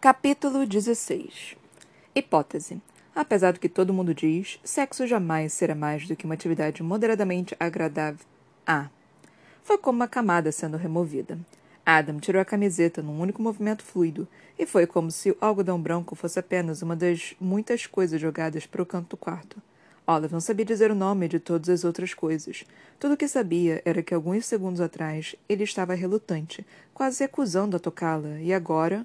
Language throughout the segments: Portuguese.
Capítulo 16 Hipótese. Apesar do que todo mundo diz, sexo jamais será mais do que uma atividade moderadamente agradável. Ah. Foi como uma camada sendo removida. Adam tirou a camiseta num único movimento fluido, e foi como se o algodão branco fosse apenas uma das muitas coisas jogadas para o canto do quarto. Olive não sabia dizer o nome de todas as outras coisas. Tudo o que sabia era que alguns segundos atrás ele estava relutante, quase recusando a tocá-la, e agora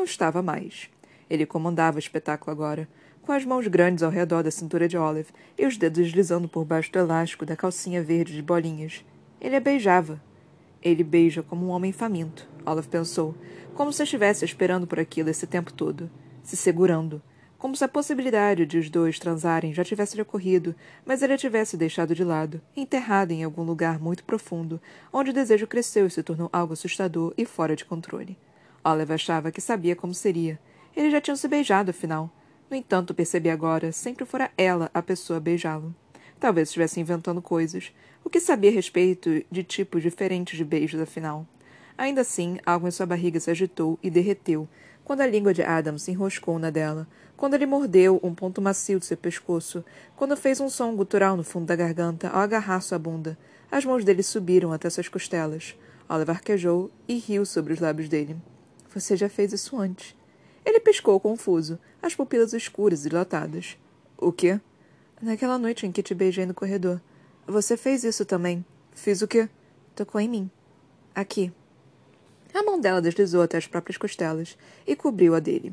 não estava mais. Ele comandava o espetáculo agora, com as mãos grandes ao redor da cintura de Olive e os dedos deslizando por baixo do elástico da calcinha verde de bolinhas. Ele a beijava. Ele beija como um homem faminto, Olive pensou, como se estivesse esperando por aquilo esse tempo todo, se segurando, como se a possibilidade de os dois transarem já tivesse lhe ocorrido, mas ele a tivesse deixado de lado, enterrada em algum lugar muito profundo, onde o desejo cresceu e se tornou algo assustador e fora de controle. Olive achava que sabia como seria. Eles já tinham se beijado, afinal. No entanto, percebi agora, sempre fora ela a pessoa a beijá-lo. Talvez estivesse inventando coisas. O que sabia a respeito de tipos diferentes de beijos, afinal? Ainda assim, algo em sua barriga se agitou e derreteu, quando a língua de Adam se enroscou na dela, quando ele mordeu um ponto macio de seu pescoço, quando fez um som gutural no fundo da garganta ao agarrar sua bunda. As mãos dele subiram até suas costelas. Oliver arquejou e riu sobre os lábios dele. Você já fez isso antes. Ele piscou confuso, as pupilas escuras e dilatadas. O quê? Naquela noite em que te beijei no corredor. Você fez isso também. Fiz o quê? Tocou em mim. Aqui. A mão dela deslizou até as próprias costelas e cobriu a dele.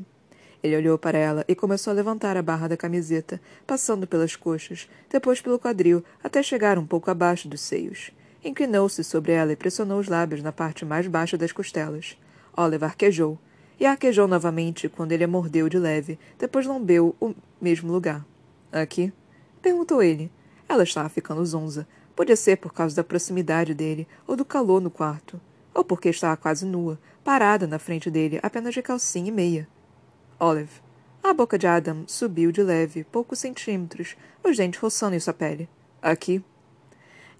Ele olhou para ela e começou a levantar a barra da camiseta, passando pelas coxas, depois pelo quadril, até chegar um pouco abaixo dos seios. Inclinou-se sobre ela e pressionou os lábios na parte mais baixa das costelas. Oliver arquejou. E arquejou novamente quando ele a mordeu de leve, depois lambeu o mesmo lugar. Aqui? Perguntou ele. Ela estava ficando zonza. Podia ser por causa da proximidade dele, ou do calor no quarto. Ou porque estava quase nua, parada na frente dele, apenas de calcinha e meia. Olive. A boca de Adam subiu de leve, poucos centímetros, os dentes roçando em sua pele. Aqui?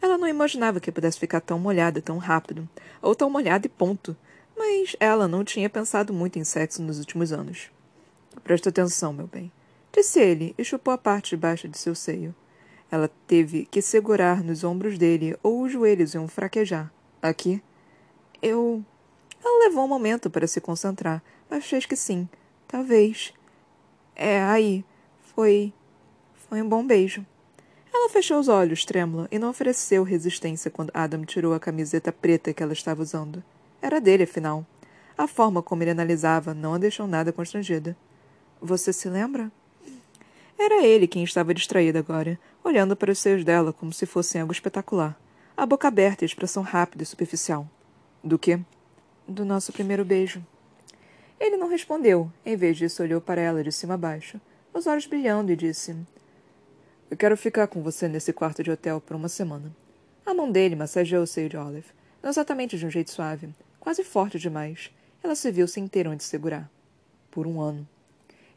Ela não imaginava que pudesse ficar tão molhada tão rápido. Ou tão molhada e ponto mas ela não tinha pensado muito em sexo nos últimos anos. Presta atenção, meu bem, disse ele e chupou a parte de baixo de seu seio. Ela teve que segurar nos ombros dele ou os joelhos iam fraquejar. Aqui? Eu. Ela levou um momento para se concentrar, mas fez que sim. Talvez. É, aí. Foi. Foi um bom beijo. Ela fechou os olhos, trêmula, e não ofereceu resistência quando Adam tirou a camiseta preta que ela estava usando. Era dele, afinal. A forma como ele analisava não a deixou nada constrangida. Você se lembra? Era ele quem estava distraído agora, olhando para os seios dela como se fossem algo espetacular. A boca aberta e a expressão rápida e superficial. Do quê? Do nosso primeiro beijo. Ele não respondeu. Em vez disso, olhou para ela de cima a baixo, os olhos brilhando, e disse: Eu quero ficar com você nesse quarto de hotel por uma semana. A mão dele massageou o seio de Olive, não exatamente de um jeito suave, quase forte demais. Ela se viu sem ter onde segurar. Por um ano.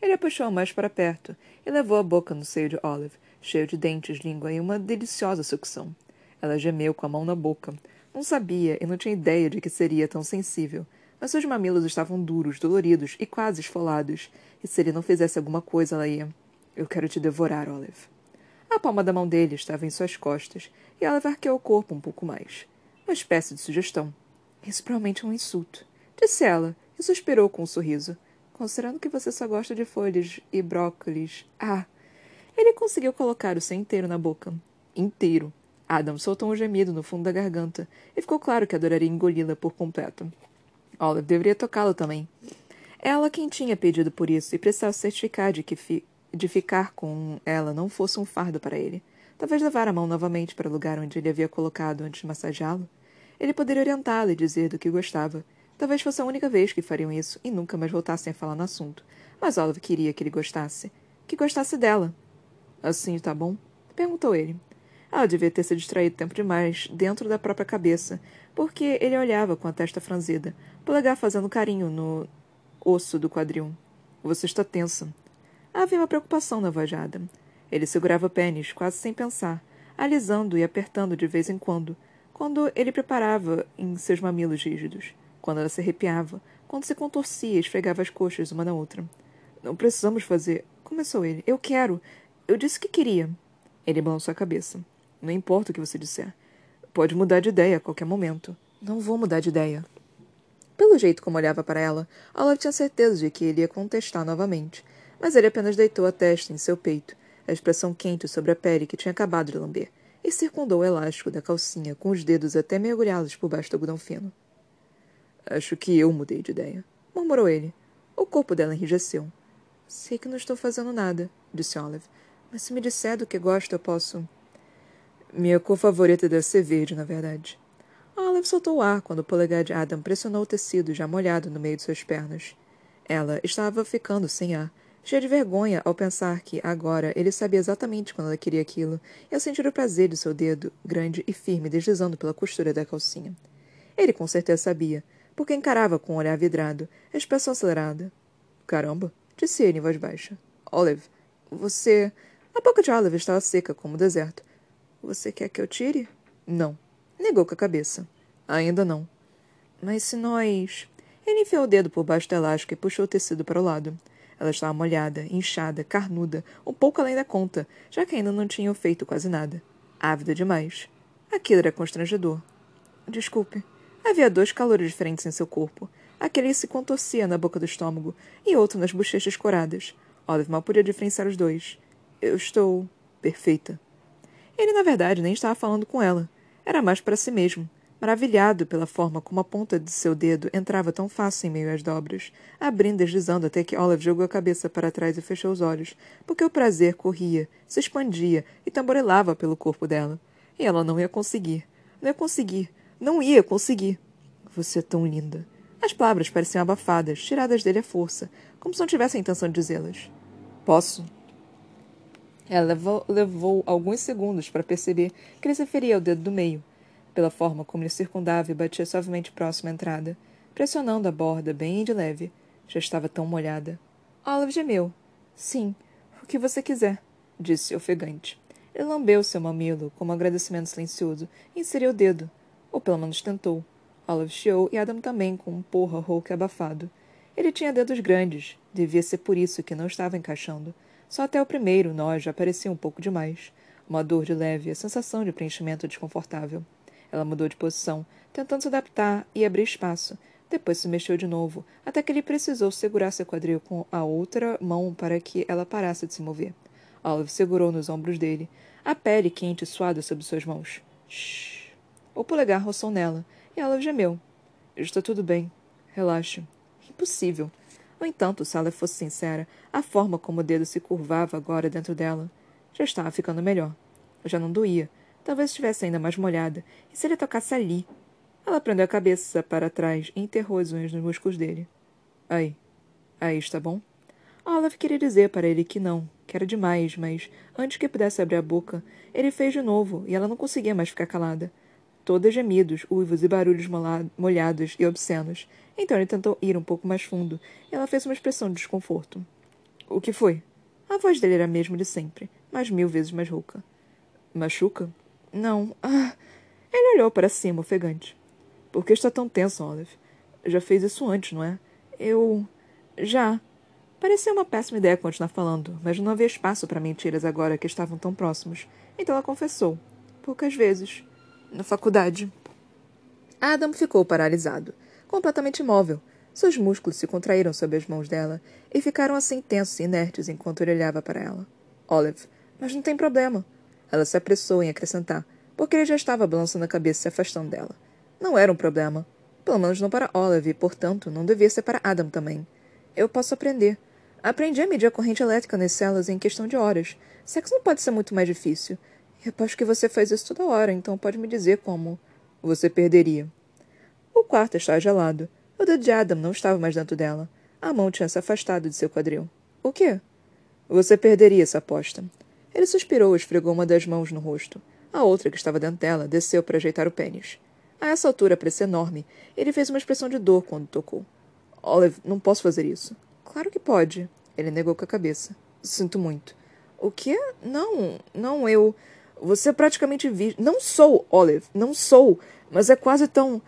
Ele a puxou mais para perto e levou a boca no seio de Olive, cheio de dentes, língua e uma deliciosa sucção. Ela gemeu com a mão na boca. Não sabia e não tinha ideia de que seria tão sensível, mas seus mamilos estavam duros, doloridos e quase esfolados, e se ele não fizesse alguma coisa, ela ia. Eu quero te devorar, Olive. A palma da mão dele estava em suas costas, e Olive arqueou o corpo um pouco mais. Uma espécie de sugestão. Isso provavelmente é um insulto. Disse ela, e suspirou com um sorriso. Considerando que você só gosta de folhas e brócolis. Ah! Ele conseguiu colocar o seu inteiro na boca. Inteiro. Adam soltou um gemido no fundo da garganta, e ficou claro que adoraria engoli-la por completo. Olive deveria tocá-lo também. Ela quem tinha pedido por isso e precisava certificar de que fi de ficar com ela não fosse um fardo para ele. Talvez levar a mão novamente para o lugar onde ele havia colocado antes de massageá-lo. Ele poderia orientá-la e dizer do que gostava. Talvez fosse a única vez que fariam isso e nunca mais voltassem a falar no assunto. Mas Olive queria que ele gostasse. Que gostasse dela. Assim está bom? Perguntou ele. Ela devia ter se distraído tempo demais dentro da própria cabeça, porque ele olhava com a testa franzida, polegar fazendo carinho no osso do quadril. Você está tensa. Havia uma preocupação na Adam. Ele segurava o pênis, quase sem pensar, alisando e apertando de vez em quando, quando ele preparava em seus mamilos rígidos, quando ela se arrepiava, quando se contorcia e esfregava as coxas uma na outra. Não precisamos fazer. Começou ele. Eu quero. Eu disse que queria. Ele balançou a cabeça. Não importa o que você disser. Pode mudar de ideia a qualquer momento. Não vou mudar de ideia. Pelo jeito como olhava para ela, Olive tinha certeza de que ele ia contestar novamente, mas ele apenas deitou a testa em seu peito, a expressão quente sobre a pele que tinha acabado de lamber, e circundou o elástico da calcinha com os dedos até mergulhá-los por baixo do algodão fino. Acho que eu mudei de ideia, murmurou ele. O corpo dela enrijeceu. Sei que não estou fazendo nada, disse Olive, mas se me disser do que gosto, eu posso. Minha cor favorita deve ser verde, na verdade. Olive soltou o ar quando o polegar de Adam pressionou o tecido já molhado no meio de suas pernas. Ela estava ficando sem ar, cheia de vergonha ao pensar que, agora, ele sabia exatamente quando ela queria aquilo, e a sentir o prazer de seu dedo, grande e firme, deslizando pela costura da calcinha. Ele com certeza sabia, porque encarava com um olhar vidrado, a expressão acelerada. Caramba, disse ele em voz baixa. Olive, você. A boca de Olive estava seca como o deserto. Você quer que eu tire? Não. Negou com a cabeça. Ainda não. Mas se nós. Ele enfiou o dedo por baixo do elástico e puxou o tecido para o lado. Ela estava molhada, inchada, carnuda, um pouco além da conta, já que ainda não tinham feito quase nada. Ávida demais. Aquilo era constrangedor. Desculpe. Havia dois calores diferentes em seu corpo. Aquele se contorcia na boca do estômago e outro nas bochechas coradas. Olive mal podia diferenciar os dois. Eu estou. perfeita. Ele, na verdade, nem estava falando com ela. Era mais para si mesmo, maravilhado pela forma como a ponta de seu dedo entrava tão fácil em meio às dobras, abrindo e deslizando até que Olive jogou a cabeça para trás e fechou os olhos, porque o prazer corria, se expandia e tamborilava pelo corpo dela. E ela não ia conseguir. Não ia conseguir. Não ia conseguir. Você é tão linda. As palavras pareciam abafadas, tiradas dele à força, como se não tivesse a intenção de dizê-las. Posso? Ela levou, levou alguns segundos para perceber que ele se referia ao dedo do meio, pela forma como ele circundava e batia suavemente próximo à entrada, pressionando a borda bem de leve. Já estava tão molhada. Olive gemeu. Sim, o que você quiser, disse ofegante. Ele lambeu seu mamilo como um agradecimento silencioso e inseriu o dedo. Ou pelo menos tentou. Olive chiou e Adam também, com um porra rouco e abafado. Ele tinha dedos grandes. Devia ser por isso que não estava encaixando. Só até o primeiro nós já parecia um pouco demais. Uma dor de leve e a sensação de preenchimento desconfortável. Ela mudou de posição, tentando se adaptar e abrir espaço. Depois se mexeu de novo, até que ele precisou segurar seu quadril com a outra mão para que ela parasse de se mover. Olive segurou nos ombros dele, a pele quente e suada sob suas mãos. Shhh. O polegar roçou nela, e Olive gemeu. Está tudo bem. Relaxe. Impossível. No entanto, se ela fosse sincera, a forma como o dedo se curvava agora dentro dela já estava ficando melhor. Já não doía. Talvez estivesse ainda mais molhada. E se ele tocasse ali? Ela prendeu a cabeça para trás e enterrou as unhas nos músculos dele. Aí. Aí está bom? Olaf queria dizer para ele que não, que era demais, mas antes que pudesse abrir a boca, ele fez de novo e ela não conseguia mais ficar calada. Todas gemidos, uivos e barulhos molhados e obscenos, então ele tentou ir um pouco mais fundo, e ela fez uma expressão de desconforto. O que foi? A voz dele era a mesma de sempre, mas mil vezes mais rouca. Machuca? Não. Ah. Ele olhou para cima, ofegante. Por que está tão tenso, Olive? Já fez isso antes, não é? Eu. Já. Parecia uma péssima ideia continuar falando, mas não havia espaço para mentiras agora que estavam tão próximos. Então ela confessou. Poucas vezes. Na faculdade. Adam ficou paralisado completamente imóvel. Seus músculos se contraíram sob as mãos dela e ficaram assim tensos e inertes enquanto ele olhava para ela. Olive, mas não tem problema. Ela se apressou em acrescentar, porque ele já estava balançando a cabeça e se afastando dela. Não era um problema. Pelo menos não para Olive portanto, não devia ser para Adam também. Eu posso aprender. Aprendi a medir a corrente elétrica nas células em questão de horas. Sexo não pode ser muito mais difícil. Eu aposto que você faz isso toda hora, então pode me dizer como. Você perderia. O quarto estava gelado. O dedo de Adam não estava mais dentro dela. A mão tinha se afastado de seu quadril. O quê? Você perderia essa aposta. Ele suspirou e esfregou uma das mãos no rosto. A outra, que estava dentro dela, desceu para ajeitar o pênis. A essa altura parecia enorme. Ele fez uma expressão de dor quando tocou. Olive, não posso fazer isso. Claro que pode. Ele negou com a cabeça. Sinto muito. O quê? Não, não, eu. Você praticamente vi. Não sou, Olive, não sou. Mas é quase tão.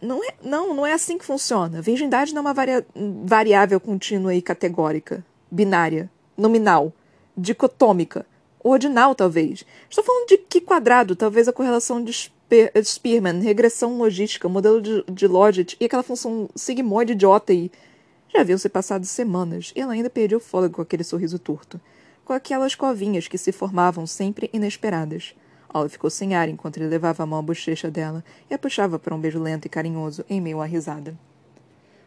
Não é, não, não é assim que funciona. Virgindade não é uma varia, variável contínua e categórica, binária, nominal, dicotômica, ordinal, talvez. Estou falando de que quadrado? Talvez a correlação de Spearman, regressão logística, modelo de, de e aquela função sigmoide idiota e... Já haviam-se passado semanas e ela ainda perdia o fôlego com aquele sorriso torto, com aquelas covinhas que se formavam sempre inesperadas. Olive ficou sem ar enquanto ele levava a mão à bochecha dela e a puxava para um beijo lento e carinhoso em meio à risada.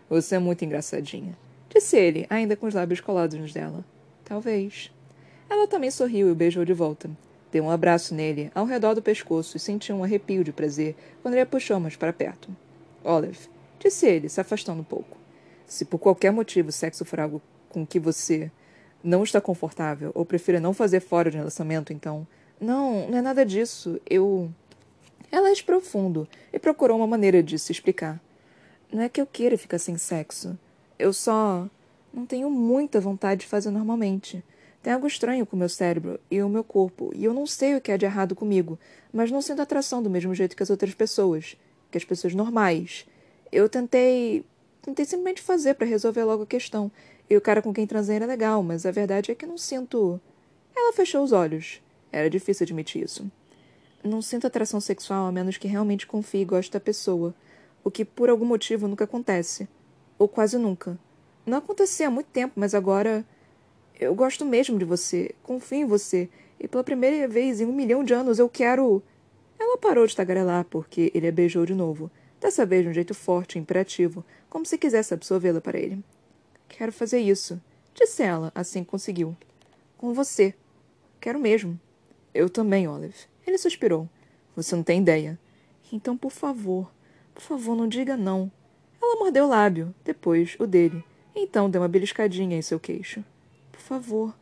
Você é muito engraçadinha, disse ele, ainda com os lábios colados nos dela. Talvez. Ela também sorriu e o beijou de volta. Deu um abraço nele, ao redor do pescoço, e sentiu um arrepio de prazer quando ele a puxou mais para perto. Olive, disse ele, se afastando um pouco. Se por qualquer motivo o sexo for algo com que você não está confortável ou prefira não fazer fora de um relacionamento, então não, não é nada disso. Eu. Ela é profundo e procurou uma maneira de se explicar. Não é que eu queira ficar sem sexo. Eu só. não tenho muita vontade de fazer normalmente. Tem algo estranho com o meu cérebro e o meu corpo, e eu não sei o que é de errado comigo, mas não sinto atração do mesmo jeito que as outras pessoas, que as pessoas normais. Eu tentei. tentei simplesmente fazer para resolver logo a questão. E o cara com quem transei era legal, mas a verdade é que não sinto. Ela fechou os olhos. Era difícil admitir isso. Não sinto atração sexual a menos que realmente confie e goste da pessoa, o que por algum motivo nunca acontece. Ou quase nunca. Não acontecia há muito tempo, mas agora. Eu gosto mesmo de você, confio em você, e pela primeira vez em um milhão de anos eu quero. Ela parou de tagarelar porque ele a beijou de novo, dessa vez de um jeito forte e imperativo, como se quisesse absorvê-la para ele. Quero fazer isso, disse ela, assim conseguiu. Com você. Quero mesmo. Eu também, Olive. Ele suspirou. Você não tem ideia. Então, por favor, por favor, não diga não. Ela mordeu o lábio, depois o dele. Então deu uma beliscadinha em seu queixo. Favor.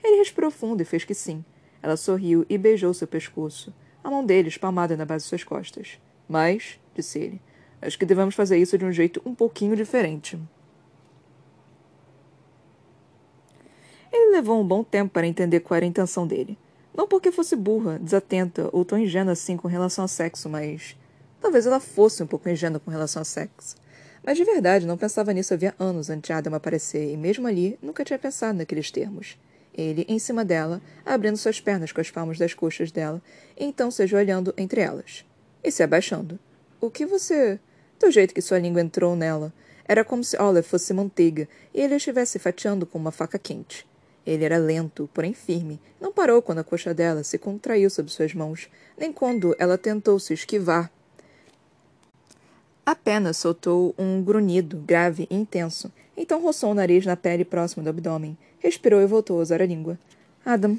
Ele respirou fundo e fez que sim. Ela sorriu e beijou seu pescoço, a mão dele espalmada na base de suas costas. Mas, disse ele, acho que devemos fazer isso de um jeito um pouquinho diferente. Ele levou um bom tempo para entender qual era a intenção dele. Não porque fosse burra, desatenta ou tão ingênua assim com relação ao sexo, mas. Talvez ela fosse um pouco ingênua com relação ao sexo. Mas de verdade não pensava nisso havia anos antes de Adam aparecer, e mesmo ali nunca tinha pensado naqueles termos. Ele, em cima dela, abrindo suas pernas com as palmas das coxas dela, e então se ajoelhando entre elas. E se abaixando. O que você. Do jeito que sua língua entrou nela, era como se Olive fosse manteiga e ele estivesse fatiando com uma faca quente. Ele era lento, porém firme. Não parou quando a coxa dela se contraiu sob suas mãos, nem quando ela tentou se esquivar. Apenas soltou um grunhido grave e intenso. Então roçou o nariz na pele próxima do abdômen. Respirou e voltou a usar a língua. Adam.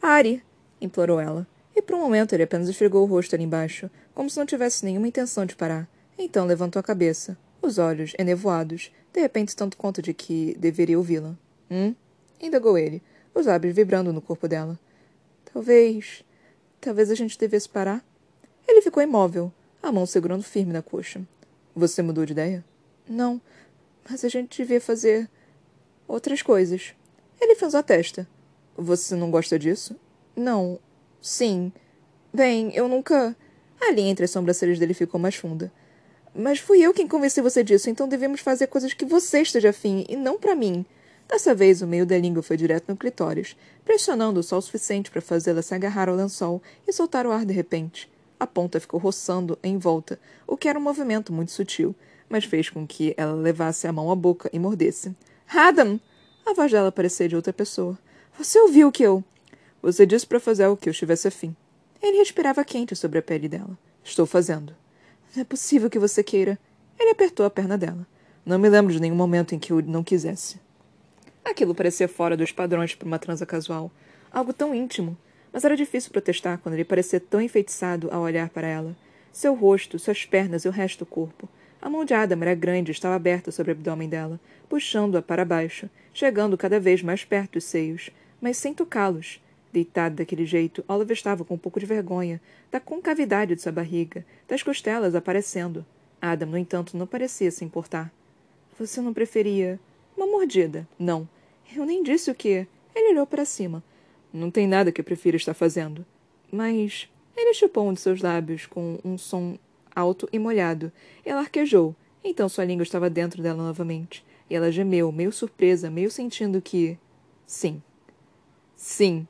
Ari! implorou ela. E por um momento ele apenas esfregou o rosto ali embaixo, como se não tivesse nenhuma intenção de parar. Então levantou a cabeça, os olhos enevoados, de repente tanto quanto de que deveria ouvi-la. Hum? indagou ele, os lábios vibrando no corpo dela. Talvez. Talvez a gente devesse parar? Ele ficou imóvel, a mão segurando firme na coxa. Você mudou de ideia? Não, mas a gente devia fazer. outras coisas. Ele fez a testa. Você não gosta disso? Não. Sim. Bem, eu nunca. A linha entre as sobrancelhas dele ficou mais funda. Mas fui eu quem convenci você disso, então devemos fazer coisas que você esteja afim, e não para mim. Dessa vez, o meio da língua foi direto no clitóris, pressionando-o só o suficiente para fazê-la se agarrar ao lençol e soltar o ar de repente. A ponta ficou roçando em volta, o que era um movimento muito sutil, mas fez com que ela levasse a mão à boca e mordesse. Adam! A voz dela parecia de outra pessoa. Você ouviu que eu. Você disse para fazer o que eu estivesse afim. Ele respirava quente sobre a pele dela. Estou fazendo. Não é possível que você queira. Ele apertou a perna dela. Não me lembro de nenhum momento em que eu não quisesse. Aquilo parecia fora dos padrões para uma transa casual. Algo tão íntimo. Mas era difícil protestar quando ele parecia tão enfeitiçado ao olhar para ela. Seu rosto, suas pernas e o resto do corpo. A mão de Adam era grande e estava aberta sobre o abdômen dela, puxando-a para baixo, chegando cada vez mais perto dos seios, mas sem tocá-los. Deitado daquele jeito, Oliver estava com um pouco de vergonha da concavidade de sua barriga, das costelas aparecendo. Adam, no entanto, não parecia se importar. Você não preferia. Uma mordida. Não. Eu nem disse o que. Ele olhou para cima. Não tem nada que prefira estar fazendo. Mas. Ele chupou um de seus lábios com um som alto e molhado. Ela arquejou. Então sua língua estava dentro dela novamente. E ela gemeu, meio surpresa, meio sentindo que. Sim. Sim.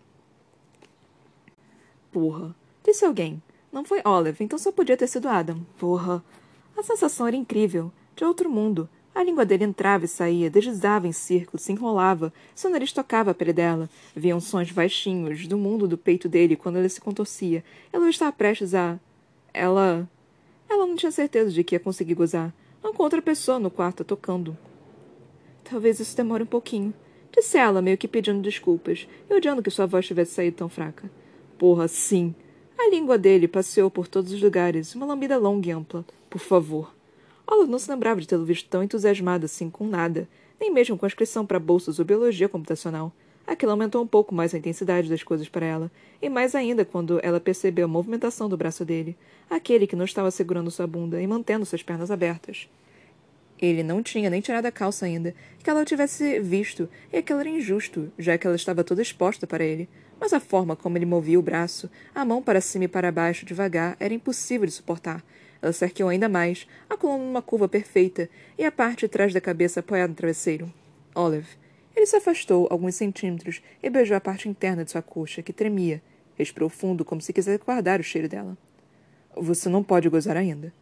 Porra. Disse alguém. Não foi Olive, então só podia ter sido Adam. Porra. A sensação era incrível. De outro mundo. A língua dele entrava e saía, deslizava em círculos, se enrolava, seu nariz tocava a pele dela. Viam sons baixinhos do mundo do peito dele quando ele se contorcia. Ela estava prestes a. Ela. Ela não tinha certeza de que ia conseguir gozar. Não com outra pessoa no quarto tocando. Talvez isso demore um pouquinho. Disse ela, meio que pedindo desculpas, e odiando que sua voz tivesse saído tão fraca. Porra, sim. A língua dele passeou por todos os lugares, uma lambida longa e ampla. Por favor. Olive não se lembrava de tê-lo visto tão entusiasmado assim com nada, nem mesmo com a inscrição para bolsas ou biologia computacional. Aquilo aumentou um pouco mais a intensidade das coisas para ela, e mais ainda quando ela percebeu a movimentação do braço dele, aquele que não estava segurando sua bunda e mantendo suas pernas abertas. Ele não tinha nem tirado a calça ainda, que ela o tivesse visto, e aquilo era injusto, já que ela estava toda exposta para ele. Mas a forma como ele movia o braço, a mão para cima e para baixo devagar, era impossível de suportar, ela se arqueou ainda mais, a coluna numa curva perfeita, e a parte de trás da cabeça apoiada no travesseiro. Olive. Ele se afastou alguns centímetros e beijou a parte interna de sua coxa, que tremia. Respirou fundo, como se quisesse guardar o cheiro dela. Você não pode gozar ainda.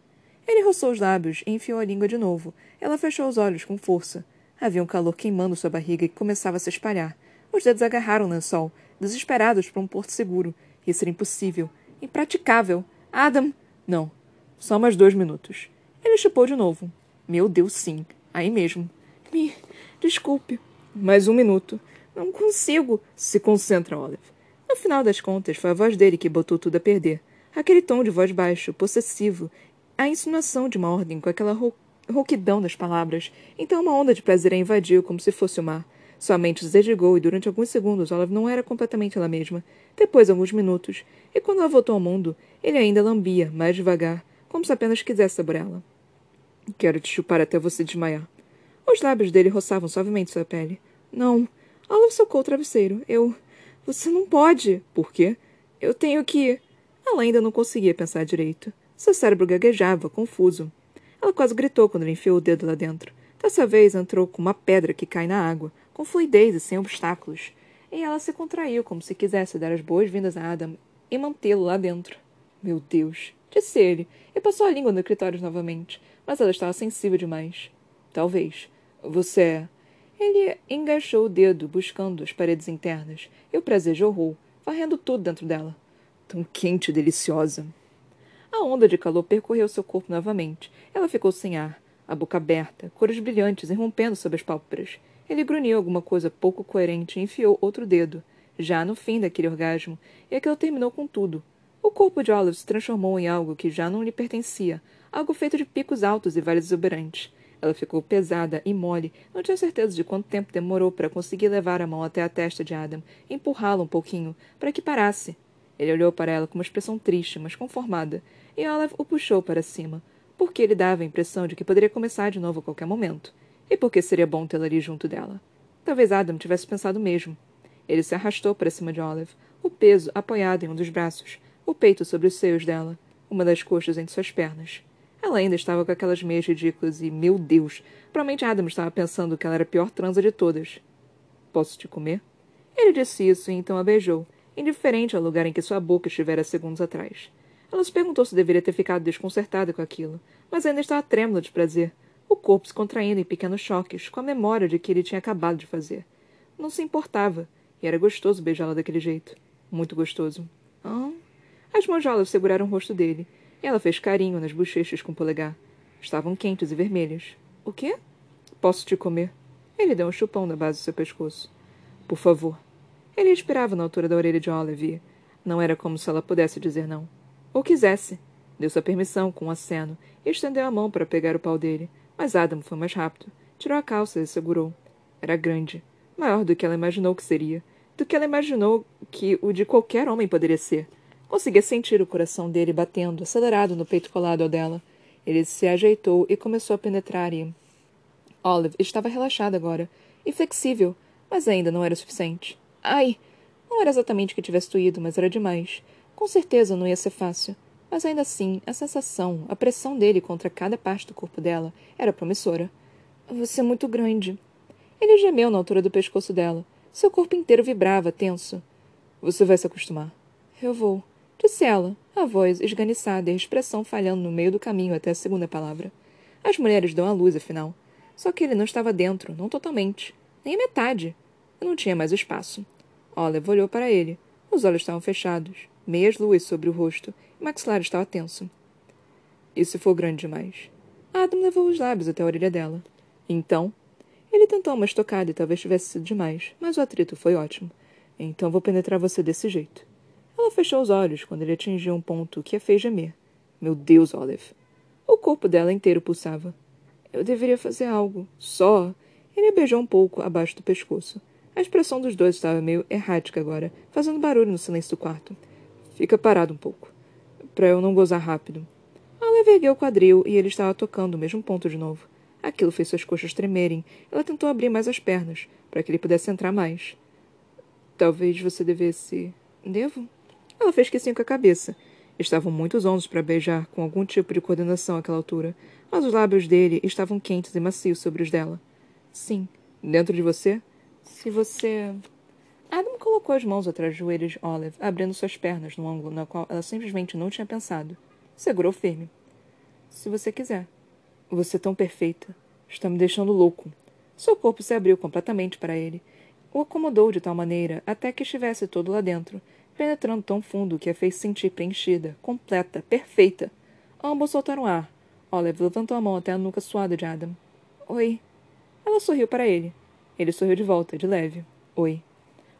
Ele roçou os lábios e enfiou a língua de novo. Ela fechou os olhos com força. Havia um calor queimando sua barriga que começava a se espalhar. Os dedos agarraram o lençol, desesperados por um porto seguro. Isso era impossível. Impraticável. Adam! Não. Só mais dois minutos. Ele chupou de novo. Meu Deus, sim. Aí mesmo. Me. Desculpe. Mais um minuto. Não consigo. Se concentra, Olive. No final das contas, foi a voz dele que botou tudo a perder. Aquele tom de voz baixo, possessivo, a insinuação de uma ordem com aquela ro rouquidão das palavras. Então uma onda de prazer a invadiu como se fosse o mar. Sua mente desligou e durante alguns segundos Olive não era completamente ela mesma. Depois, alguns minutos. E quando ela voltou ao mundo, ele ainda lambia, mais devagar, como se apenas quisesse saboreá-la. Quero te chupar até você desmaiar. Os lábios dele roçavam suavemente sua pele. Não. Olive socou o travesseiro. Eu. Você não pode. Por quê? Eu tenho que. Ela ainda não conseguia pensar direito. Seu cérebro gaguejava, confuso. Ela quase gritou quando ele enfiou o dedo lá dentro. Dessa vez entrou com uma pedra que cai na água, com fluidez e sem obstáculos. E ela se contraiu como se quisesse dar as boas-vindas a Adam e mantê-lo lá dentro. Meu Deus, disse ele, e passou a língua no clitóris novamente, mas ela estava sensível demais. Talvez. Você é. Ele engaixou o dedo, buscando as paredes internas, e o prazer jorrou, varrendo tudo dentro dela. Tão quente e deliciosa. A onda de calor percorreu seu corpo novamente. Ela ficou sem ar, a boca aberta, cores brilhantes irrompendo sob as pálpebras. Ele grunhiu alguma coisa pouco coerente e enfiou outro dedo, já no fim daquele orgasmo, e aquilo terminou com tudo, o corpo de Olive se transformou em algo que já não lhe pertencia, algo feito de picos altos e vales exuberantes. Ela ficou pesada e mole, não tinha certeza de quanto tempo demorou para conseguir levar a mão até a testa de Adam e empurrá-lo um pouquinho, para que parasse. Ele olhou para ela com uma expressão triste, mas conformada, e Olive o puxou para cima, porque ele dava a impressão de que poderia começar de novo a qualquer momento, e porque seria bom tê-la ali junto dela. Talvez Adam tivesse pensado mesmo. Ele se arrastou para cima de Olive, o peso apoiado em um dos braços, o peito sobre os seios dela, uma das coxas entre suas pernas. Ela ainda estava com aquelas meias ridículas e, meu Deus, provavelmente Adam estava pensando que ela era a pior transa de todas. Posso te comer? Ele disse isso e então a beijou, indiferente ao lugar em que sua boca estivera segundos atrás. Ela se perguntou se deveria ter ficado desconcertada com aquilo, mas ainda estava trêmula de prazer, o corpo se contraindo em pequenos choques, com a memória de que ele tinha acabado de fazer. Não se importava, e era gostoso beijá-la daquele jeito. Muito gostoso. As manjolas seguraram o rosto dele, e ela fez carinho nas bochechas com o polegar. Estavam quentes e vermelhas. O quê? Posso te comer? Ele deu um chupão na base do seu pescoço. Por favor. Ele esperava na altura da orelha de Olive. Não era como se ela pudesse dizer não. Ou quisesse. Deu sua permissão com um aceno e estendeu a mão para pegar o pau dele. Mas Adam foi mais rápido. Tirou a calça e segurou. Era grande. Maior do que ela imaginou que seria. Do que ela imaginou que o de qualquer homem poderia ser. Conseguia sentir o coração dele batendo, acelerado no peito colado ao dela. Ele se ajeitou e começou a penetrar e. Olive estava relaxada agora, e flexível, mas ainda não era o suficiente. Ai! Não era exatamente que tivesse doído, mas era demais. Com certeza não ia ser fácil. Mas ainda assim, a sensação, a pressão dele contra cada parte do corpo dela era promissora. Você é muito grande. Ele gemeu na altura do pescoço dela. Seu corpo inteiro vibrava, tenso. Você vai se acostumar. Eu vou, disse ela, a voz esganiçada e a expressão falhando no meio do caminho até a segunda palavra. As mulheres dão à luz, afinal. Só que ele não estava dentro, não totalmente. Nem a metade. Eu não tinha mais espaço. Olive olhou para ele. Os olhos estavam fechados, meias luas sobre o rosto, e o maxilar estava tenso. Se for grande demais? Adam levou os lábios até a orelha dela. Então? Ele tentou uma estocada e talvez tivesse sido demais, mas o atrito foi ótimo. Então vou penetrar você desse jeito. Ela fechou os olhos quando ele atingiu um ponto que a fez gemer. Meu Deus, Olive. O corpo dela inteiro pulsava. Eu deveria fazer algo. Só. Ele a beijou um pouco abaixo do pescoço. A expressão dos dois estava meio errática agora, fazendo barulho no silêncio do quarto. Fica parado um pouco. Para eu não gozar rápido. Olive ergueu o quadril e ele estava tocando o mesmo ponto de novo. Aquilo fez suas coxas tremerem. Ela tentou abrir mais as pernas, para que ele pudesse entrar mais. Talvez você devesse. Devo? Ela fez que sim com a cabeça. Estavam muito zonzos para beijar com algum tipo de coordenação àquela altura, mas os lábios dele estavam quentes e macios sobre os dela. Sim. Dentro de você? Se você. Adam colocou as mãos atrás dos joelhos de Olive, abrindo suas pernas no ângulo na qual ela simplesmente não tinha pensado. Segurou firme. Se você quiser. Você é tão perfeita. Está me deixando louco. Seu corpo se abriu completamente para ele. O acomodou de tal maneira até que estivesse todo lá dentro, penetrando tão fundo que a fez sentir preenchida, completa, perfeita. Ambos soltaram ar. Olive levantou a mão até a nuca suada de Adam. Oi. Ela sorriu para ele. Ele sorriu de volta, de leve. Oi.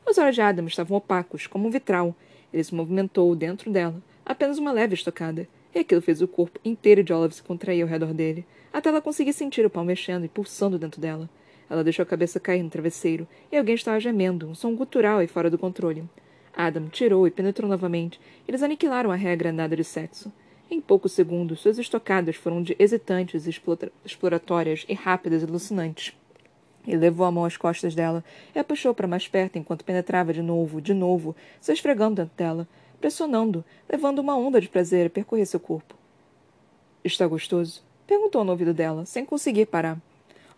Os olhos de Adam estavam opacos, como um vitral. Ele se movimentou dentro dela, apenas uma leve estocada, e aquilo fez o corpo inteiro de Olive se contrair ao redor dele, até ela conseguir sentir o pau mexendo e pulsando dentro dela. Ela deixou a cabeça cair no travesseiro, e alguém estava gemendo, um som gutural e fora do controle. Adam tirou e penetrou novamente. Eles aniquilaram a regra de sexo. Em poucos segundos, suas estocadas foram de hesitantes, exploratórias e rápidas e alucinantes. Ele levou a mão às costas dela e a puxou para mais perto enquanto penetrava de novo, de novo, se esfregando dentro dela, pressionando, levando uma onda de prazer a percorrer seu corpo. Está gostoso? Perguntou no ouvido dela, sem conseguir parar.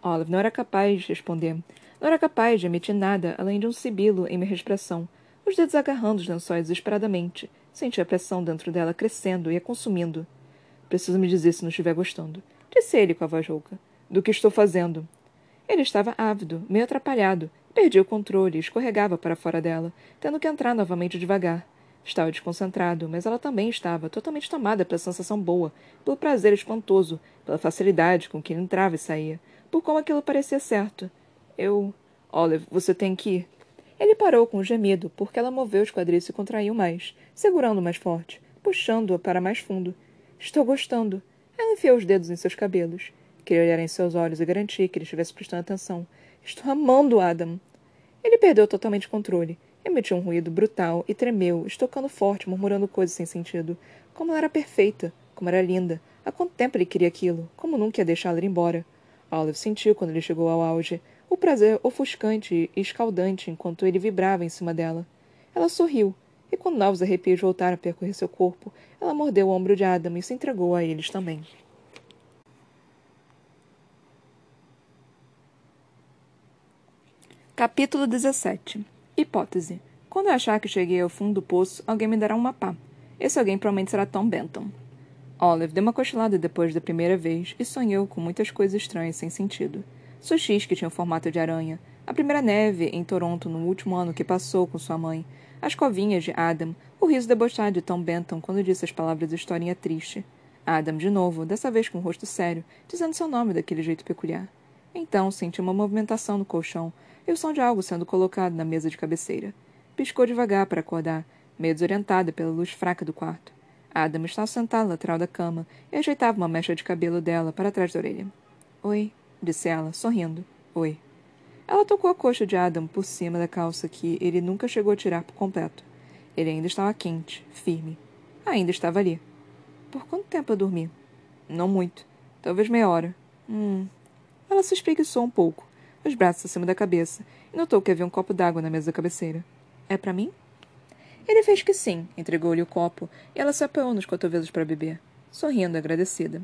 Olive não era capaz de responder. Não era capaz de emitir nada além de um sibilo em minha respiração, os dedos agarrando os lençóis desesperadamente. Sentia a pressão dentro dela crescendo e a consumindo. Preciso me dizer se não estiver gostando. Disse ele com a voz rouca. Do que estou fazendo. Ele estava ávido, meio atrapalhado. Perdia o controle e escorregava para fora dela, tendo que entrar novamente devagar. Estava desconcentrado, mas ela também estava, totalmente tomada pela sensação boa, pelo prazer espantoso, pela facilidade com que ele entrava e saía, por como aquilo parecia certo. Eu. Olive, você tem que ir. Ele parou com um gemido, porque ela moveu os quadris e contraiu mais, segurando mais forte, puxando-a para mais fundo. Estou gostando. Ela enfiou os dedos em seus cabelos. Queria olhar em seus olhos e garantir que ele estivesse prestando atenção. Estou amando Adam. Ele perdeu totalmente o controle. Emitiu um ruído brutal e tremeu, estocando forte, murmurando coisas sem sentido. Como ela era perfeita, como era linda. Há quanto tempo ele queria aquilo? Como nunca ia deixá-la ir embora? Olive sentiu quando ele chegou ao auge o prazer ofuscante e escaldante enquanto ele vibrava em cima dela. Ela sorriu, e quando novos arrepios voltaram a percorrer seu corpo, ela mordeu o ombro de Adam e se entregou a eles também. Capítulo 17 Hipótese. Quando eu achar que cheguei ao fundo do poço, alguém me dará um mapá. Esse alguém provavelmente será Tom Benton. Olive deu uma cochilada depois da primeira vez e sonhou com muitas coisas estranhas sem sentido sushis que tinham formato de aranha, a primeira neve em Toronto no último ano que passou com sua mãe, as covinhas de Adam, o riso debochado de Tom Benton quando disse as palavras historinha triste. Adam, de novo, dessa vez com o rosto sério, dizendo seu nome daquele jeito peculiar. Então sentiu uma movimentação no colchão e o som de algo sendo colocado na mesa de cabeceira. Piscou devagar para acordar, meio desorientada pela luz fraca do quarto. Adam estava sentado na lateral da cama e ajeitava uma mecha de cabelo dela para trás da orelha. Oi, disse ela, sorrindo. Oi. Ela tocou a coxa de Adam por cima da calça que ele nunca chegou a tirar por completo. Ele ainda estava quente, firme. Ainda estava ali. Por quanto tempo eu dormi? Não muito. Talvez meia hora. Hum. Ela se espreguiçou um pouco, os braços acima da cabeça, e notou que havia um copo d'água na mesa da cabeceira. É para mim? Ele fez que sim, entregou-lhe o copo e ela se apoiou nos cotovelos para beber, sorrindo agradecida.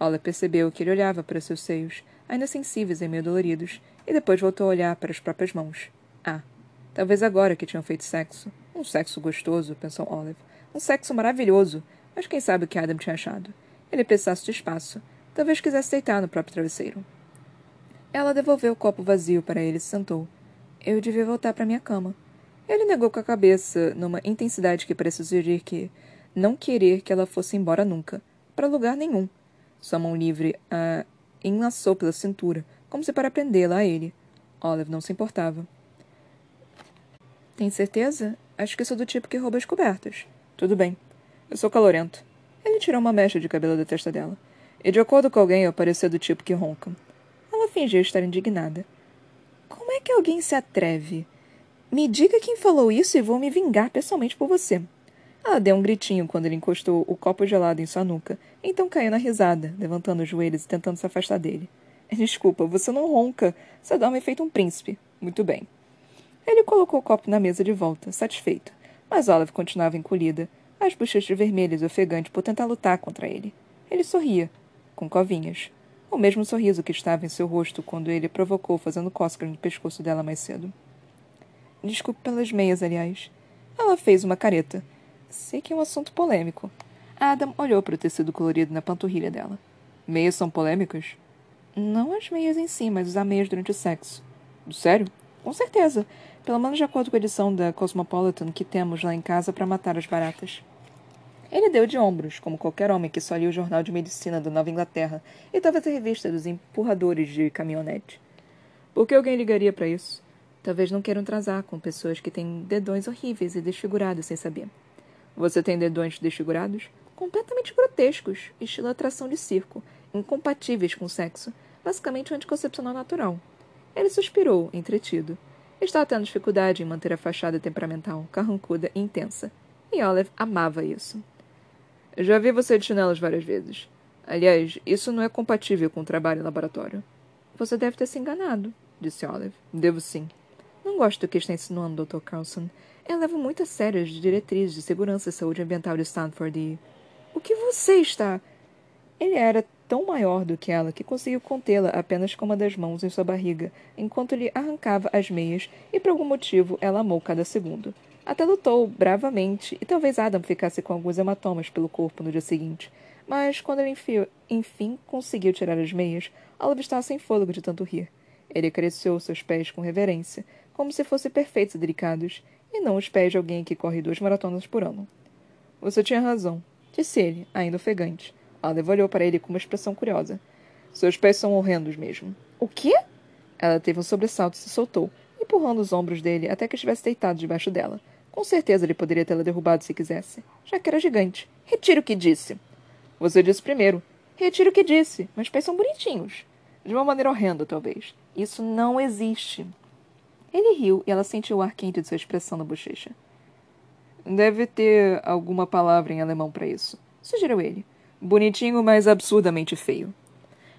Ola percebeu que ele olhava para seus seios, ainda sensíveis e meio doloridos, e depois voltou a olhar para as próprias mãos. Ah, talvez agora que tinham feito sexo. Um sexo gostoso, pensou Olive. Um sexo maravilhoso. Mas quem sabe o que Adam tinha achado? Ele precisasse de espaço. Talvez quisesse deitar no próprio travesseiro. Ela devolveu o copo vazio para ele e se sentou. Eu devia voltar para minha cama. Ele negou com a cabeça, numa intensidade que parecia sugerir que não querer que ela fosse embora nunca, para lugar nenhum. Sua mão livre a enlaçou pela cintura, como se para prendê-la a ele. Olive não se importava. Tem certeza? Acho que sou do tipo que rouba as cobertas. Tudo bem. Eu sou calorento. Ele tirou uma mecha de cabelo da testa dela. E de acordo com alguém, eu parecia do tipo que ronca. Ela fingiu estar indignada. Como é que alguém se atreve? Me diga quem falou isso e vou me vingar pessoalmente por você. Ela deu um gritinho quando ele encostou o copo gelado em sua nuca, então caiu na risada, levantando os joelhos e tentando se afastar dele. Desculpa, você não ronca. Você dorme feito um príncipe. Muito bem. Ele colocou o copo na mesa de volta, satisfeito. Mas Olive continuava encolhida, as bochechas vermelhas e ofegante por tentar lutar contra ele. Ele sorria, com covinhas. O mesmo sorriso que estava em seu rosto quando ele provocou fazendo cócegas no pescoço dela mais cedo. Desculpe pelas meias, aliás. Ela fez uma careta. Sei que é um assunto polêmico. Adam olhou para o tecido colorido na panturrilha dela. Meias são polêmicas? Não as meias em si, mas usar meias durante o sexo. Sério? Com certeza. Pelo menos de acordo com a edição da Cosmopolitan que temos lá em casa para matar as baratas. Ele deu de ombros, como qualquer homem que só lia o jornal de medicina da Nova Inglaterra e talvez a revista dos empurradores de caminhonete. Por que alguém ligaria para isso? Talvez não queiram transar com pessoas que têm dedões horríveis e desfigurados sem saber. Você tem dedões desfigurados? Completamente grotescos, estilo atração de circo, incompatíveis com o sexo, basicamente um anticoncepcional natural. Ele suspirou, entretido. Estava tendo dificuldade em manter a fachada temperamental, carrancuda e intensa. E Olive amava isso. Já vi você de chinelos várias vezes. Aliás, isso não é compatível com o trabalho em laboratório. Você deve ter se enganado, disse Olive. Devo sim. Não gosto do que está insinuando, Dr. Carlson. Eu levo muito a sério as diretrizes de segurança e saúde ambiental de Stanford e. O que você está. Ele era tão maior do que ela que conseguiu contê-la apenas com uma das mãos em sua barriga, enquanto lhe arrancava as meias, e por algum motivo ela amou cada segundo. Até lutou bravamente, e talvez Adam ficasse com alguns hematomas pelo corpo no dia seguinte. Mas quando ele enfim conseguiu tirar as meias, Olive estava sem fôlego de tanto rir. Ele acariciou seus pés com reverência, como se fossem perfeitos e delicados, e não os pés de alguém que corre duas maratonas por ano. Você tinha razão, disse ele, ainda ofegante. Olive olhou para ele com uma expressão curiosa. Seus pés são horrendos mesmo. O quê? Ela teve um sobressalto e se soltou, empurrando os ombros dele até que estivesse deitado debaixo dela. Com certeza ele poderia tê-la derrubado se quisesse, já que era gigante. Retire o que disse. Você disse primeiro. Retire o que disse. Meus pés são bonitinhos. De uma maneira horrenda, talvez. Isso não existe. Ele riu e ela sentiu o ar quente de sua expressão na bochecha. Deve ter alguma palavra em alemão para isso, sugeriu ele. Bonitinho, mas absurdamente feio.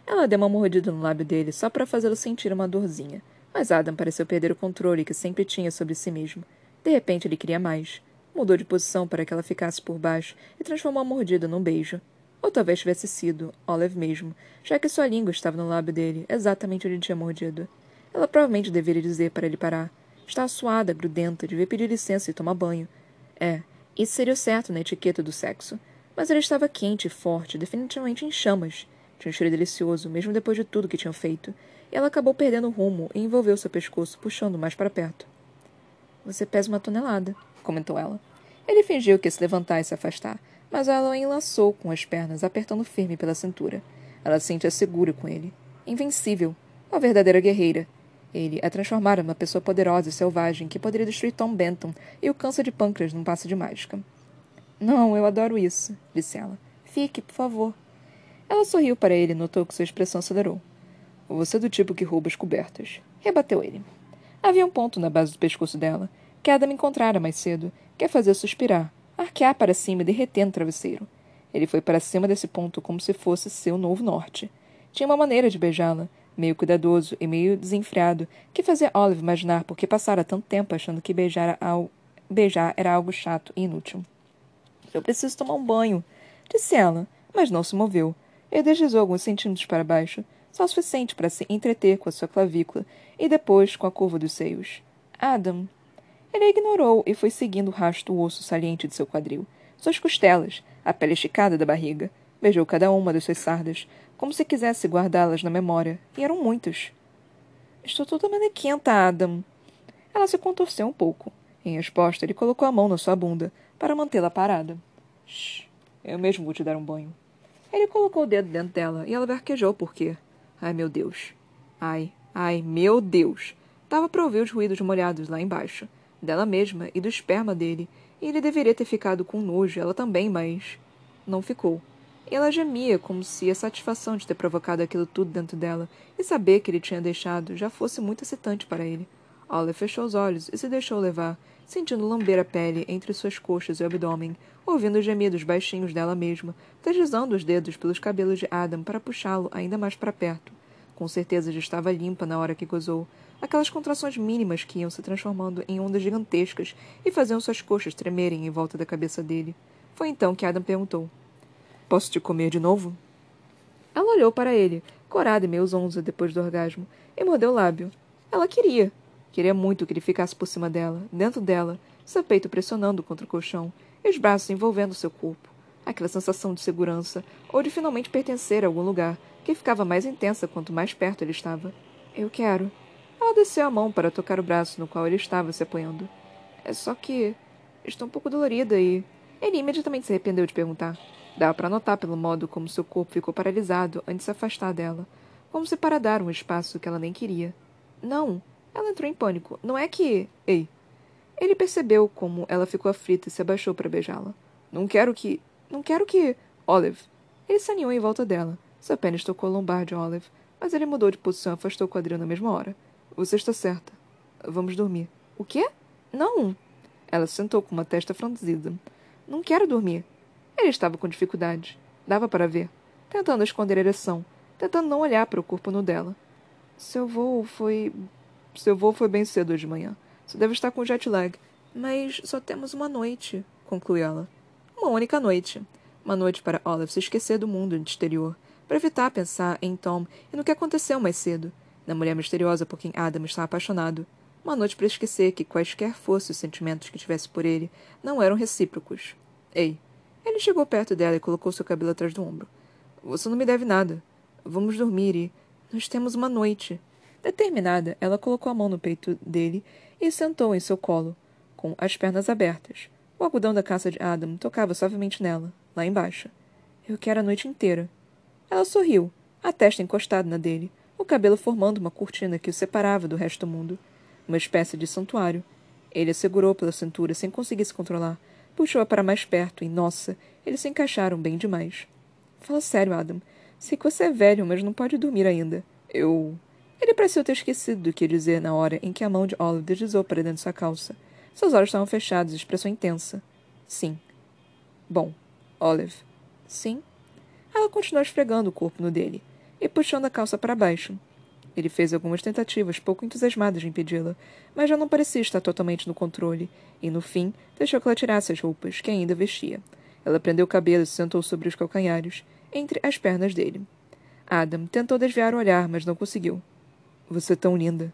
Ela deu uma mordida no lábio dele só para fazê-lo sentir uma dorzinha, mas Adam pareceu perder o controle que sempre tinha sobre si mesmo. De repente ele queria mais. Mudou de posição para que ela ficasse por baixo e transformou a mordida num beijo. Ou talvez tivesse sido Olive mesmo, já que sua língua estava no lábio dele, exatamente onde tinha mordido. Ela provavelmente deveria dizer para ele parar. Está suada, grudenta, devia pedir licença e tomar banho. É, isso seria o certo na etiqueta do sexo. Mas ele estava quente e forte, definitivamente em chamas. Tinha um cheiro delicioso, mesmo depois de tudo que tinham feito. E ela acabou perdendo o rumo e envolveu seu pescoço, puxando mais para perto. Você pesa uma tonelada, comentou ela. Ele fingiu que ia se levantar e se afastar, mas ela o enlaçou com as pernas, apertando firme pela cintura. Ela se sentia segura com ele. Invencível. Uma verdadeira guerreira. Ele a transformara numa pessoa poderosa e selvagem que poderia destruir Tom Benton e o câncer de pâncreas num passo de mágica. Não, eu adoro isso, disse ela. Fique, por favor. Ela sorriu para ele e notou que sua expressão acelerou. Você é do tipo que rouba as cobertas, rebateu ele. Havia um ponto na base do pescoço dela, que Adam encontrara mais cedo, que a fazia suspirar, arquear para cima e derreter no travesseiro. Ele foi para cima desse ponto como se fosse seu novo norte. Tinha uma maneira de beijá-la, meio cuidadoso e meio desenfreado, que fazia Olive imaginar por que passara tanto tempo achando que beijara ao beijar era algo chato e inútil. Eu preciso tomar um banho, disse ela, mas não se moveu. Ele deslizou alguns centímetros para baixo, só o suficiente para se entreter com a sua clavícula e depois com a curva dos seios. Adam. Ele ignorou e foi seguindo o rastro do osso saliente de seu quadril, suas costelas, a pele esticada da barriga. Beijou cada uma das suas sardas, como se quisesse guardá-las na memória, e eram muitas. Estou toda manequenta, Adam. Ela se contorceu um pouco. Em resposta, ele colocou a mão na sua bunda, para mantê-la parada. Shh, eu mesmo vou te dar um banho. Ele colocou o dedo dentro dela e ela verquejou porque. Ai, meu Deus. Ai, ai, meu Deus. Dava para ouvir os ruídos molhados lá embaixo, dela mesma e do esperma dele, e ele deveria ter ficado com nojo, ela também, mas. Não ficou. E ela gemia como se a satisfação de ter provocado aquilo tudo dentro dela e saber que ele tinha deixado já fosse muito excitante para ele. Olive fechou os olhos e se deixou levar, sentindo lamber a pele entre suas coxas e o abdômen, ouvindo os gemidos baixinhos dela mesma, deslizando os dedos pelos cabelos de Adam para puxá-lo ainda mais para perto. Com certeza já estava limpa na hora que gozou, aquelas contrações mínimas que iam se transformando em ondas gigantescas e faziam suas coxas tremerem em volta da cabeça dele. Foi então que Adam perguntou: Posso te comer de novo? Ela olhou para ele, corada e meio zonza depois do orgasmo, e mordeu o lábio. Ela queria. Queria muito que ele ficasse por cima dela, dentro dela, seu peito pressionando contra o colchão e os braços envolvendo seu corpo. Aquela sensação de segurança, ou de finalmente pertencer a algum lugar, que ficava mais intensa quanto mais perto ele estava. Eu quero. Ela desceu a mão para tocar o braço no qual ele estava se apoiando. É só que. Estou um pouco dolorida e. Ele imediatamente se arrependeu de perguntar. Dava para notar pelo modo como seu corpo ficou paralisado antes de se afastar dela, como se para dar um espaço que ela nem queria. Não! Ela entrou em pânico. Não é que. Ei! Ele percebeu como ela ficou aflita e se abaixou para beijá-la. Não quero que. Não quero que. Olive. Ele se aninhou em volta dela. Seu pênis tocou a lombar de Olive, mas ele mudou de posição e afastou o quadril na mesma hora. Você está certa. Vamos dormir. O quê? Não. Ela se sentou com uma testa franzida. Não quero dormir. Ele estava com dificuldade. Dava para ver. Tentando esconder a ereção. Tentando não olhar para o corpo nu dela. Seu voo foi. Seu voo foi bem cedo hoje de manhã. Você deve estar com jet lag. Mas só temos uma noite, concluiu ela. Uma única noite. Uma noite para Olive se esquecer do mundo exterior, para evitar pensar em Tom e no que aconteceu mais cedo, na mulher misteriosa por quem Adam está apaixonado. Uma noite para esquecer que quaisquer fossem os sentimentos que tivesse por ele, não eram recíprocos. Ei. Ele chegou perto dela e colocou seu cabelo atrás do ombro. Você não me deve nada. Vamos dormir e. Nós temos uma noite. Determinada, ela colocou a mão no peito dele e sentou em seu colo, com as pernas abertas. O algodão da caça de Adam tocava suavemente nela, lá embaixo. Eu quero a noite inteira. Ela sorriu, a testa encostada na dele, o cabelo formando uma cortina que o separava do resto do mundo. Uma espécie de santuário. Ele a segurou pela cintura sem conseguir se controlar. Puxou-a para mais perto e, nossa, eles se encaixaram bem demais. Fala sério, Adam. Sei que você é velho, mas não pode dormir ainda. Eu. Ele pareceu ter esquecido do que dizer na hora em que a mão de Olive deslizou para dentro de sua calça. Seus olhos estavam fechados, expressão intensa. Sim. Bom, Olive. Sim. Ela continuou esfregando o corpo no dele e puxando a calça para baixo. Ele fez algumas tentativas pouco entusiasmadas de impedi-la, mas já não parecia estar totalmente no controle, e no fim deixou que ela tirasse as roupas que ainda vestia. Ela prendeu o cabelo e se sentou sobre os calcanhares, entre as pernas dele. Adam tentou desviar o olhar, mas não conseguiu. Você é tão linda.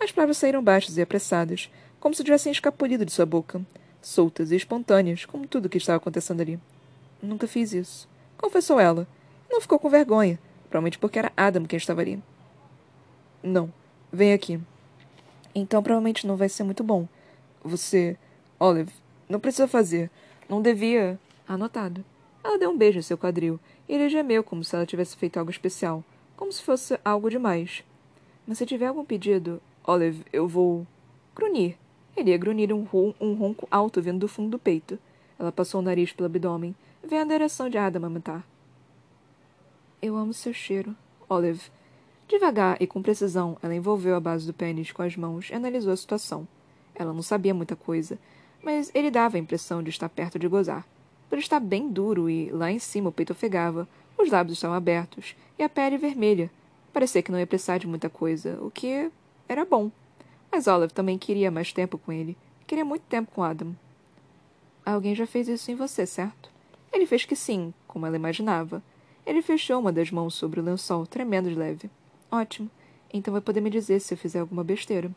As palavras saíram baixas e apressadas, como se tivessem escapulido de sua boca, soltas e espontâneas, como tudo o que estava acontecendo ali. Nunca fiz isso, confessou ela. Não ficou com vergonha, provavelmente porque era Adam quem estava ali. Não, vem aqui. Então provavelmente não vai ser muito bom. Você. Olive, não precisa fazer. Não devia. Anotado. Ela deu um beijo em seu quadril, e ele gemeu como se ela tivesse feito algo especial, como se fosse algo demais. Mas se tiver algum pedido, Olive, eu vou. grunhir. Ele ia grunhir um, ron um ronco alto vindo do fundo do peito. Ela passou o nariz pelo abdômen, vendo a direção de Adam amamentar. Eu amo seu cheiro, Olive. Devagar e com precisão, ela envolveu a base do pênis com as mãos e analisou a situação. Ela não sabia muita coisa, mas ele dava a impressão de estar perto de gozar. Por estar bem duro e, lá em cima, o peito ofegava, os lábios estavam abertos e a pele vermelha, Parecia que não ia precisar de muita coisa, o que era bom. Mas Olive também queria mais tempo com ele. Queria muito tempo com Adam. Alguém já fez isso em você, certo? Ele fez que sim, como ela imaginava. Ele fechou uma das mãos sobre o lençol, tremendo de leve. Ótimo. Então vai poder me dizer se eu fizer alguma besteira.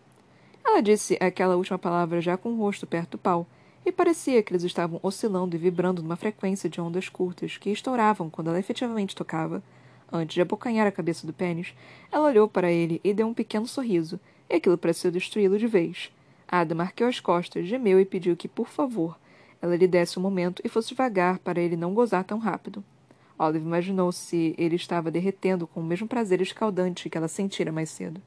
Ela disse aquela última palavra já com o rosto perto do pau, e parecia que eles estavam oscilando e vibrando numa frequência de ondas curtas que estouravam quando ela efetivamente tocava. Antes de abocanhar a cabeça do pênis, ela olhou para ele e deu um pequeno sorriso, e aquilo pareceu destruí-lo de vez. Ada marqueu as costas, gemeu e pediu que, por favor, ela lhe desse um momento e fosse devagar para ele não gozar tão rápido. Olive imaginou se ele estava derretendo com o mesmo prazer escaldante que ela sentira mais cedo.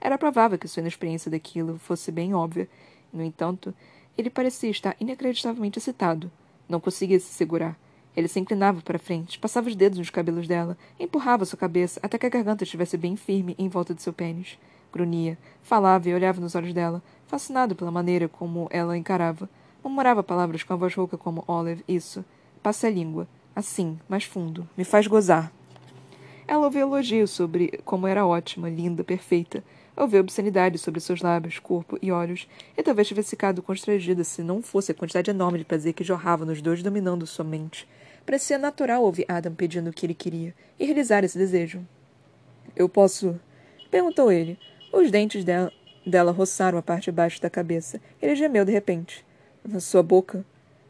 Era provável que sua inexperiência daquilo fosse bem óbvia. No entanto, ele parecia estar inacreditavelmente excitado. Não conseguia se segurar. Ele se inclinava para frente, passava os dedos nos cabelos dela, empurrava sua cabeça até que a garganta estivesse bem firme em volta de seu pênis. Grunhia, falava e olhava nos olhos dela, fascinado pela maneira como ela encarava. Murmurava palavras com a voz rouca como Olive, isso. Passe a língua. Assim, mais fundo. Me faz gozar. Ela ouviu elogios sobre como era ótima, linda, perfeita. Ouviu obscenidades sobre seus lábios, corpo e olhos, e talvez tivesse ficado constrangida se não fosse a quantidade enorme de prazer que jorrava nos dois dominando sua mente. Parecia natural ouvir Adam pedindo o que ele queria e realizar esse desejo. Eu posso? perguntou ele. Os dentes dela, dela roçaram a parte de baixo da cabeça. Ele gemeu de repente. Na sua boca?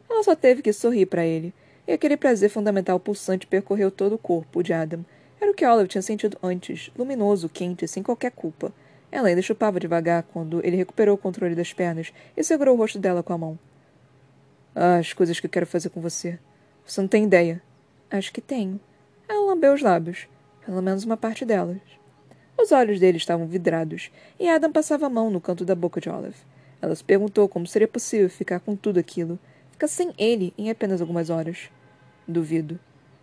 Ela só teve que sorrir para ele e aquele prazer fundamental pulsante percorreu todo o corpo de Adam. Era o que Olive tinha sentido antes, luminoso, quente, sem qualquer culpa. Ela ainda chupava devagar quando ele recuperou o controle das pernas e segurou o rosto dela com a mão. Ah, as coisas que eu quero fazer com você. Você não tem ideia. Acho que tenho. Ela lambeu os lábios. Pelo menos uma parte delas. Os olhos dele estavam vidrados, e Adam passava a mão no canto da boca de Olive. Ela se perguntou como seria possível ficar com tudo aquilo, ficar sem ele em apenas algumas horas. Duvido.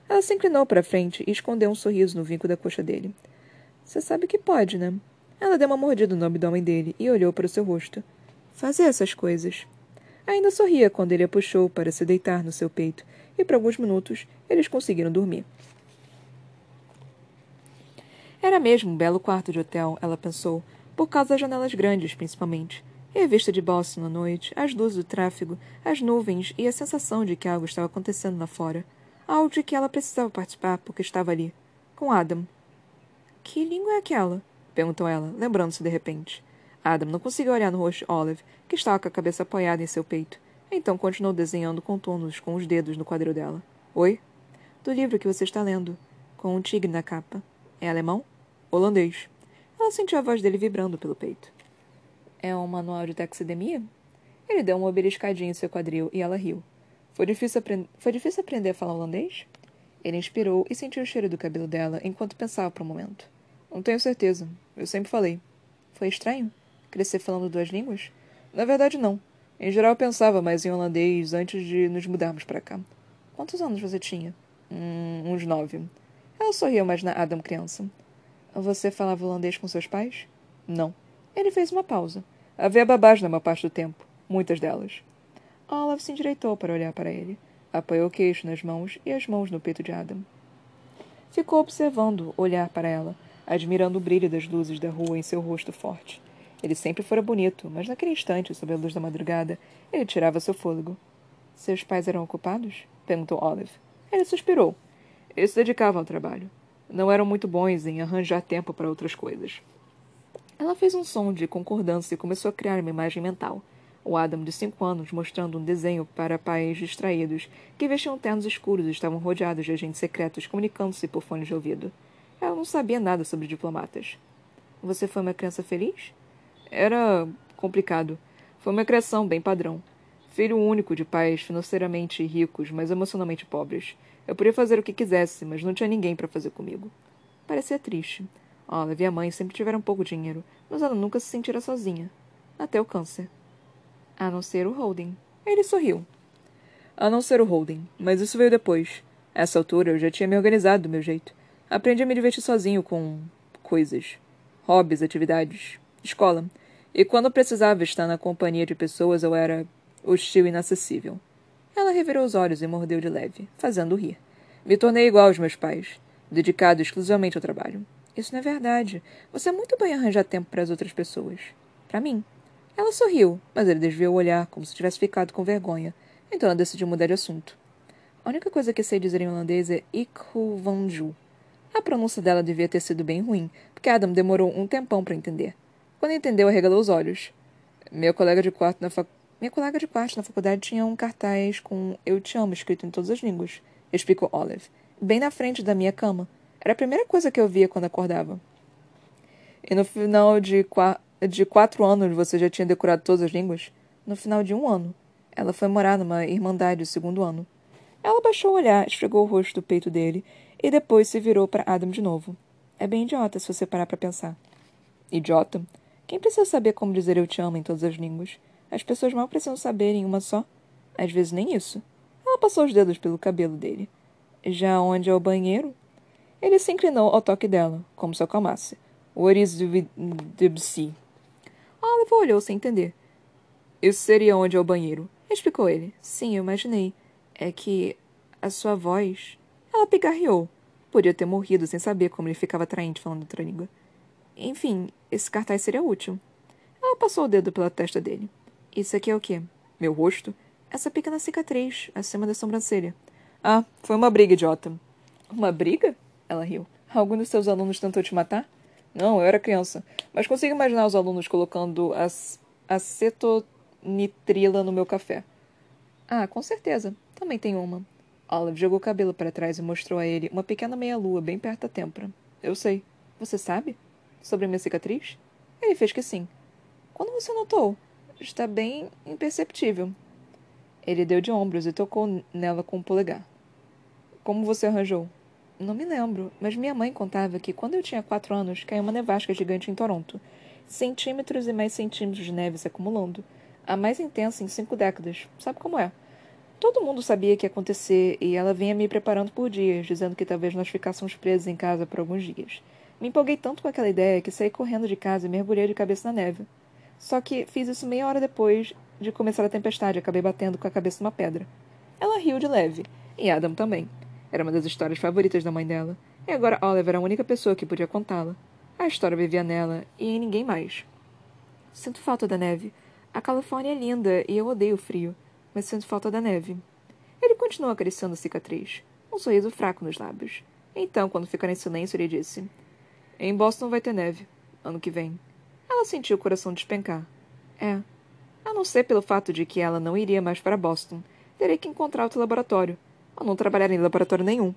Ela se inclinou para frente e escondeu um sorriso no vinco da coxa dele. Você sabe que pode, né? Ela deu uma mordida no abdômen dele e olhou para o seu rosto. Fazer essas coisas. Ainda sorria quando ele a puxou para se deitar no seu peito, e por alguns minutos eles conseguiram dormir. Era mesmo um belo quarto de hotel, ela pensou, por causa das janelas grandes, principalmente. E a vista de Boston à noite, as luzes do tráfego, as nuvens e a sensação de que algo estava acontecendo lá fora. Algo de que ela precisava participar porque estava ali, com Adam. Que língua é aquela? perguntou ela, lembrando-se de repente. Adam não conseguiu olhar no rosto de Olive, que estava com a cabeça apoiada em seu peito. Então continuou desenhando contornos com os dedos no quadril dela. Oi? Do livro que você está lendo, com um tigre na capa. É alemão? Holandês. Ela sentiu a voz dele vibrando pelo peito. É um manual de taxidemia? Ele deu uma beliscadinha em seu quadril e ela riu. Foi difícil, Foi difícil aprender a falar holandês? Ele inspirou e sentiu o cheiro do cabelo dela enquanto pensava por um momento. Não tenho certeza. Eu sempre falei. Foi estranho? Crescer falando duas línguas? Na verdade, não. Em geral, eu pensava mais em holandês antes de nos mudarmos para cá. Quantos anos você tinha? Hum, uns nove. Ela sorriu mais na Adam criança. Você falava holandês com seus pais? Não. Ele fez uma pausa. Havia babás na maior parte do tempo. Muitas delas. Olaf se endireitou para olhar para ele. Apoiou o queixo nas mãos e as mãos no peito de Adam. Ficou observando olhar para ela, admirando o brilho das luzes da rua em seu rosto forte. Ele sempre fora bonito, mas naquele instante, sob a luz da madrugada, ele tirava seu fôlego. Seus pais eram ocupados? perguntou Olive. Ele suspirou. Eles se dedicavam ao trabalho. Não eram muito bons em arranjar tempo para outras coisas. Ela fez um som de concordância e começou a criar uma imagem mental. O Adam, de cinco anos, mostrando um desenho para pais distraídos, que vestiam ternos escuros e estavam rodeados de agentes secretos comunicando-se por fones de ouvido. Ela não sabia nada sobre diplomatas. Você foi uma criança feliz? Era complicado. Foi uma criação bem padrão. Filho único de pais financeiramente ricos, mas emocionalmente pobres. Eu podia fazer o que quisesse, mas não tinha ninguém para fazer comigo. Parecia triste. Olive e a mãe sempre tiveram pouco dinheiro, mas ela nunca se sentira sozinha. Até o câncer. A não ser o Holden. Ele sorriu. A não ser o Holden, mas isso veio depois. A essa altura eu já tinha me organizado do meu jeito. Aprendi a me divertir sozinho com coisas. Hobbies, atividades, escola. E quando precisava estar na companhia de pessoas, eu era hostil e inacessível. Ela revirou os olhos e mordeu de leve, fazendo rir. Me tornei igual aos meus pais, dedicado exclusivamente ao trabalho. Isso não é verdade. Você é muito bem arranjar tempo para as outras pessoas. Para mim. Ela sorriu, mas ele desviou o olhar como se tivesse ficado com vergonha. Então ela decidiu mudar de assunto. A única coisa que sei dizer em holandês é Ikhuvanju. A pronúncia dela devia ter sido bem ruim, porque Adam demorou um tempão para entender. Quando entendeu, arregalou os olhos. Meu colega de quarto na fac... Minha colega de quarto na faculdade tinha um cartaz com Eu te amo escrito em todas as línguas, explicou Olive, bem na frente da minha cama. Era a primeira coisa que eu via quando acordava. E no final de, qua... de quatro anos você já tinha decorado todas as línguas? No final de um ano. Ela foi morar numa irmandade o segundo ano. Ela baixou o olhar, esfregou o rosto do peito dele e depois se virou para Adam de novo. É bem idiota se você parar para pensar. Idiota? Quem precisa saber como dizer eu te amo em todas as línguas? As pessoas mal precisam saber em uma só. Às vezes nem isso. Ela passou os dedos pelo cabelo dele. Já onde é o banheiro? Ele se inclinou ao toque dela, como se acalmasse. What is the Debsy? Oliver olhou sem entender. Isso seria onde é o banheiro, explicou ele. Sim, eu imaginei. É que a sua voz. Ela pigarreou. Podia ter morrido sem saber como ele ficava atraente falando outra língua. Enfim, esse cartaz seria útil. Ela passou o dedo pela testa dele. Isso aqui é o quê? Meu rosto? Essa pequena cicatriz, acima da sobrancelha. Ah, foi uma briga, idiota. Uma briga? Ela riu. Algum dos seus alunos tentou te matar? Não, eu era criança. Mas consigo imaginar os alunos colocando acetonitrila no meu café. Ah, com certeza. Também tem uma. Olive jogou o cabelo para trás e mostrou a ele uma pequena meia-lua bem perto da têmpora. Eu sei. Você sabe? Sobre a minha cicatriz? Ele fez que sim. Quando você notou? Está bem imperceptível. Ele deu de ombros e tocou nela com o polegar. Como você arranjou? Não me lembro, mas minha mãe contava que quando eu tinha quatro anos caiu uma nevasca gigante em Toronto. Centímetros e mais centímetros de neve se acumulando. A mais intensa em cinco décadas. Sabe como é? Todo mundo sabia que ia acontecer e ela vinha me preparando por dias, dizendo que talvez nós ficássemos presos em casa por alguns dias. Me empolguei tanto com aquela ideia que saí correndo de casa e mergulhei de cabeça na neve. Só que fiz isso meia hora depois de começar a tempestade e acabei batendo com a cabeça numa pedra. Ela riu de leve, e Adam também. Era uma das histórias favoritas da mãe dela, e agora Oliver era a única pessoa que podia contá-la. A história vivia nela e em ninguém mais. Sinto falta da neve. A Califórnia é linda e eu odeio o frio, mas sinto falta da neve. Ele continuou acariciando a cicatriz, um sorriso fraco nos lábios. Então, quando ficaram em silêncio, ele disse: Em Boston vai ter neve, ano que vem. Ela sentiu o coração despencar. É. A não ser pelo fato de que ela não iria mais para Boston. Terei que encontrar outro laboratório. Ou não trabalhar em laboratório nenhum.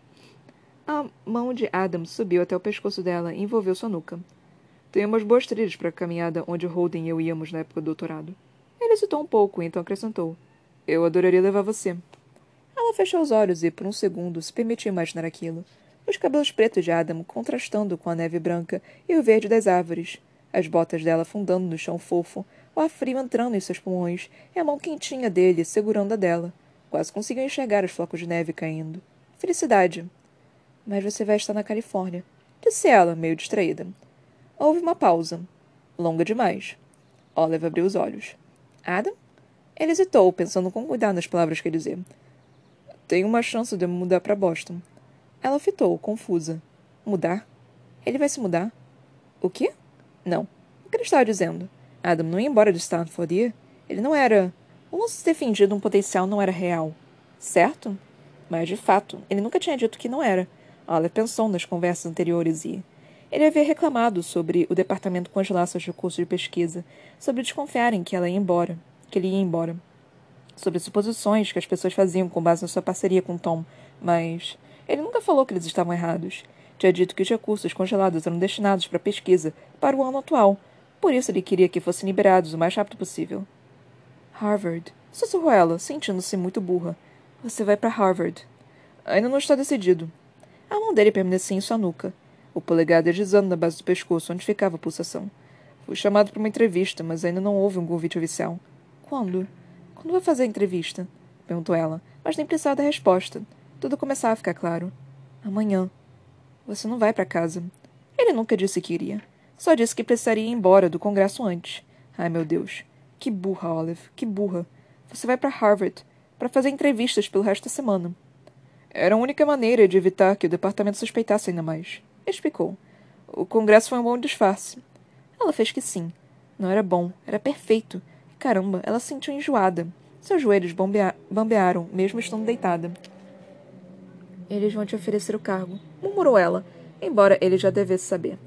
A mão de Adam subiu até o pescoço dela e envolveu sua nuca. Tenho umas boas trilhas para a caminhada onde Holden e eu íamos na época do doutorado. Ele hesitou um pouco então acrescentou. Eu adoraria levar você. Ela fechou os olhos e, por um segundo, se permitiu imaginar aquilo. Os cabelos pretos de Adam contrastando com a neve branca e o verde das árvores as botas dela afundando no chão fofo, o ar frio entrando em seus pulmões e a mão quentinha dele segurando a dela. Quase conseguiu enxergar os flocos de neve caindo. Felicidade. Mas você vai estar na Califórnia, disse ela, meio distraída. Houve uma pausa. Longa demais. Olive abriu os olhos. Adam? Ele hesitou, pensando com cuidado nas palavras que dizer. Tenho uma chance de mudar para Boston. Ela fitou, confusa. Mudar? Ele vai se mudar? O quê? Não. O que ele estava dizendo? Adam não ia embora de Stanford, ia? Ele não era. O lance defendido um potencial não era real. Certo? Mas, de fato, ele nunca tinha dito que não era. Ela pensou nas conversas anteriores e. Ele havia reclamado sobre o departamento congelar seus recursos de pesquisa, sobre desconfiarem que ela ia embora, que ele ia embora, sobre suposições que as pessoas faziam com base na sua parceria com Tom, mas ele nunca falou que eles estavam errados tinha dito que os recursos congelados eram destinados para pesquisa para o ano atual, por isso ele queria que fossem liberados o mais rápido possível. Harvard, sussurrou ela, sentindo-se muito burra. Você vai para Harvard. Ainda não está decidido. A mão dele permanecia em sua nuca, o polegar deslizando na base do pescoço onde ficava a pulsação. Fui chamado para uma entrevista, mas ainda não houve um convite oficial. Quando? Quando vai fazer a entrevista? perguntou ela, mas nem precisava da resposta. Tudo começava a ficar claro. Amanhã. Você não vai para casa. Ele nunca disse que iria. Só disse que precisaria ir embora do congresso antes. Ai, meu Deus. Que burra, Olive. Que burra. Você vai para Harvard para fazer entrevistas pelo resto da semana. Era a única maneira de evitar que o departamento suspeitasse ainda mais. Explicou. O congresso foi um bom disfarce. Ela fez que sim. Não era bom, era perfeito. Caramba, ela se sentiu enjoada. Seus joelhos bombea bambearam, mesmo estando deitada. Eles vão te oferecer o cargo, murmurou ela, embora ele já devesse saber.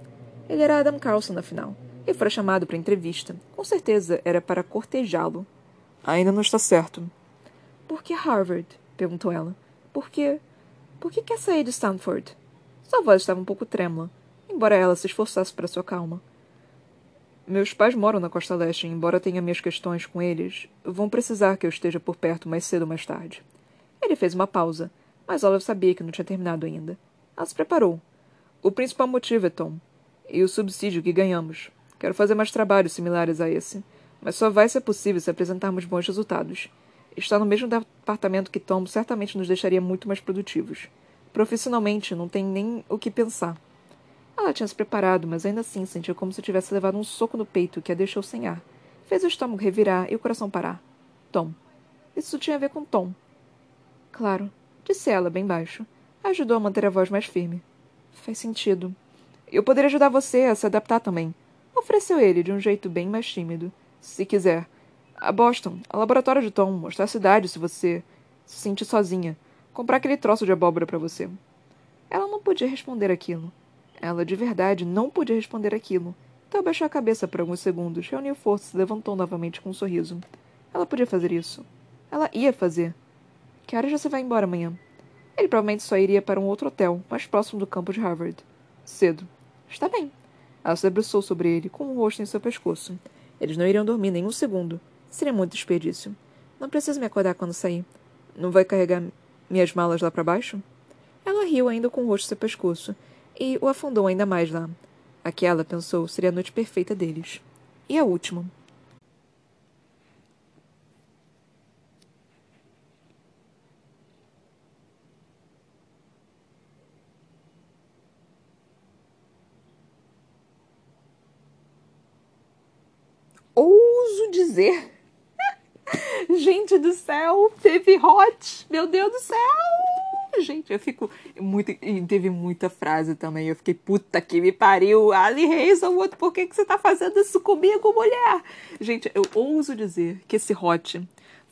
Ele era Adam Carlson, afinal, e fora chamado para entrevista. Com certeza era para cortejá-lo. Ainda não está certo. Por que Harvard? perguntou ela. Por que. Por que quer sair de Stanford? Sua voz estava um pouco trêmula, embora ela se esforçasse para sua calma. Meus pais moram na costa leste, e, embora tenha minhas questões com eles, vão precisar que eu esteja por perto mais cedo ou mais tarde. Ele fez uma pausa, mas Olive sabia que não tinha terminado ainda. Ela se preparou. O principal motivo é Tom, e o subsídio que ganhamos. Quero fazer mais trabalhos similares a esse, mas só vai ser possível se apresentarmos bons resultados. Estar no mesmo departamento que Tom certamente nos deixaria muito mais produtivos. Profissionalmente, não tem nem o que pensar. Ela tinha se preparado, mas ainda assim sentiu como se tivesse levado um soco no peito que a deixou sem ar. Fez o estômago revirar e o coração parar. Tom. Isso tinha a ver com Tom. Claro, disse ela, bem baixo. Ajudou a manter a voz mais firme. Faz sentido. Eu poderia ajudar você a se adaptar também. Ofereceu ele, de um jeito bem mais tímido. Se quiser. A Boston, a laboratório de Tom, mostrar a cidade se você se sentir sozinha. Comprar aquele troço de abóbora para você. Ela não podia responder aquilo. Ela de verdade não podia responder aquilo. Então abaixou a cabeça por alguns segundos, reuniu forças e levantou novamente com um sorriso. Ela podia fazer isso. Ela ia fazer. Que horas você vai embora amanhã? Ele provavelmente só iria para um outro hotel, mais próximo do campus de Harvard. Cedo. Está bem. Ela se debruçou sobre ele, com o rosto em seu pescoço. Eles não iriam dormir nem um segundo. Seria muito desperdício. Não precisa me acordar quando sair. Não vai carregar minhas malas lá para baixo? Ela riu ainda com o rosto em seu pescoço e o afundou ainda mais lá. Aquela, pensou, seria a noite perfeita deles. E a última. Ouso dizer. Gente do céu, teve hot. Meu Deus do céu! gente, eu fico muito. E teve muita frase também. Eu fiquei, puta que me pariu, Ali Hazelwood, por que, que você tá fazendo isso comigo, mulher? Gente, eu ouso dizer que esse hot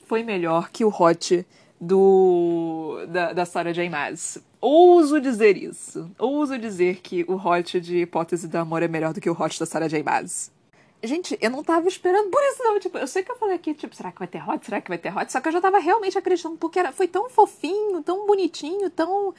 foi melhor que o hot do da, da Sarah J. Maas. Ouso dizer isso. Ouso dizer que o hot de Hipótese do Amor é melhor do que o hot da Sarah J. Maas. Gente, eu não tava esperando por isso, não. Tipo, eu sei que eu falei aqui, tipo, será que vai ter hot? Será que vai ter hot? Só que eu já tava realmente acreditando, porque era, foi tão fofinho, tão bonitinho, tão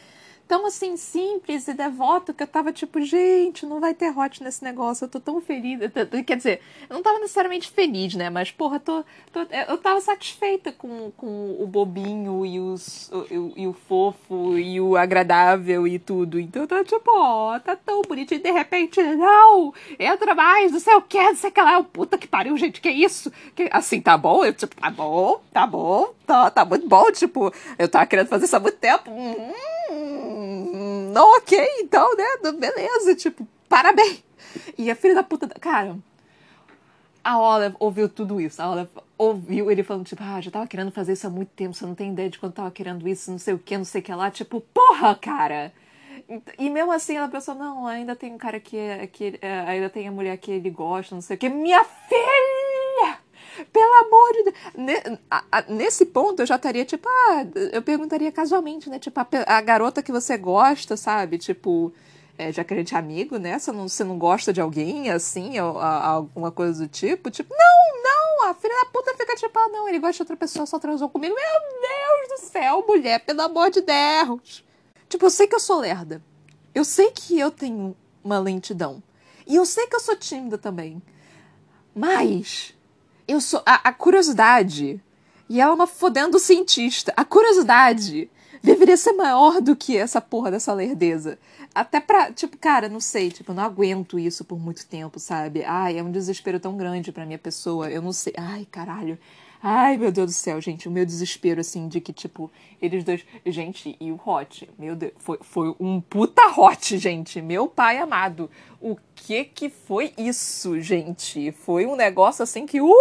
tão assim simples e devoto que eu tava tipo, gente, não vai ter hot nesse negócio, eu tô tão feliz. Quer dizer, eu não tava necessariamente feliz, né? Mas, porra, tô, tô eu tava satisfeita com, com o bobinho e, os, o, e o fofo e o agradável e tudo. Então eu tô tipo, ó, oh, tá tão bonito. E de repente, não, entra mais, não sei o que, não sei o que lá. Puta que pariu, gente, que isso? Que, assim, tá bom? Eu, tipo, tá bom, tá bom, tá, tá muito bom. Tipo, eu tava querendo fazer isso há muito tempo. Hum, não, ok, então, né? Beleza, tipo, parabéns. E a filha da puta. Cara, a Olive ouviu tudo isso. A Olive ouviu ele falando, tipo, ah, já tava querendo fazer isso há muito tempo, você não tem ideia de quando tava querendo isso, não sei o que, não sei o que lá. Tipo, porra, cara! E mesmo assim ela pensou, não, ainda tem um cara que, que é, ainda tem a mulher que ele gosta, não sei o que. Minha filha! Pelo amor de Deus. Nesse ponto eu já estaria, tipo, ah, eu perguntaria casualmente, né? Tipo, a, a garota que você gosta, sabe? Tipo, é, já que a gente é amigo, né? Você não, você não gosta de alguém, assim, ou, a, alguma coisa do tipo. Tipo, não, não, a filha da puta fica tipo, ah, não, ele gosta de outra pessoa, só transou comigo. Meu Deus do céu, mulher, pelo amor de Deus. Tipo, eu sei que eu sou lerda. Eu sei que eu tenho uma lentidão. E eu sei que eu sou tímida também. Mas eu sou. A, a curiosidade. E ela é uma fodendo cientista. A curiosidade deveria ser maior do que essa porra dessa lerdeza. Até pra, tipo, cara, não sei, tipo, não aguento isso por muito tempo, sabe? Ai, é um desespero tão grande pra minha pessoa, eu não sei. Ai, caralho. Ai, meu Deus do céu, gente, o meu desespero, assim, de que, tipo, eles dois. Gente, e o Hot? Meu Deus, foi, foi um puta Hot, gente. Meu pai amado. O que que foi isso, gente? Foi um negócio assim que. Uh!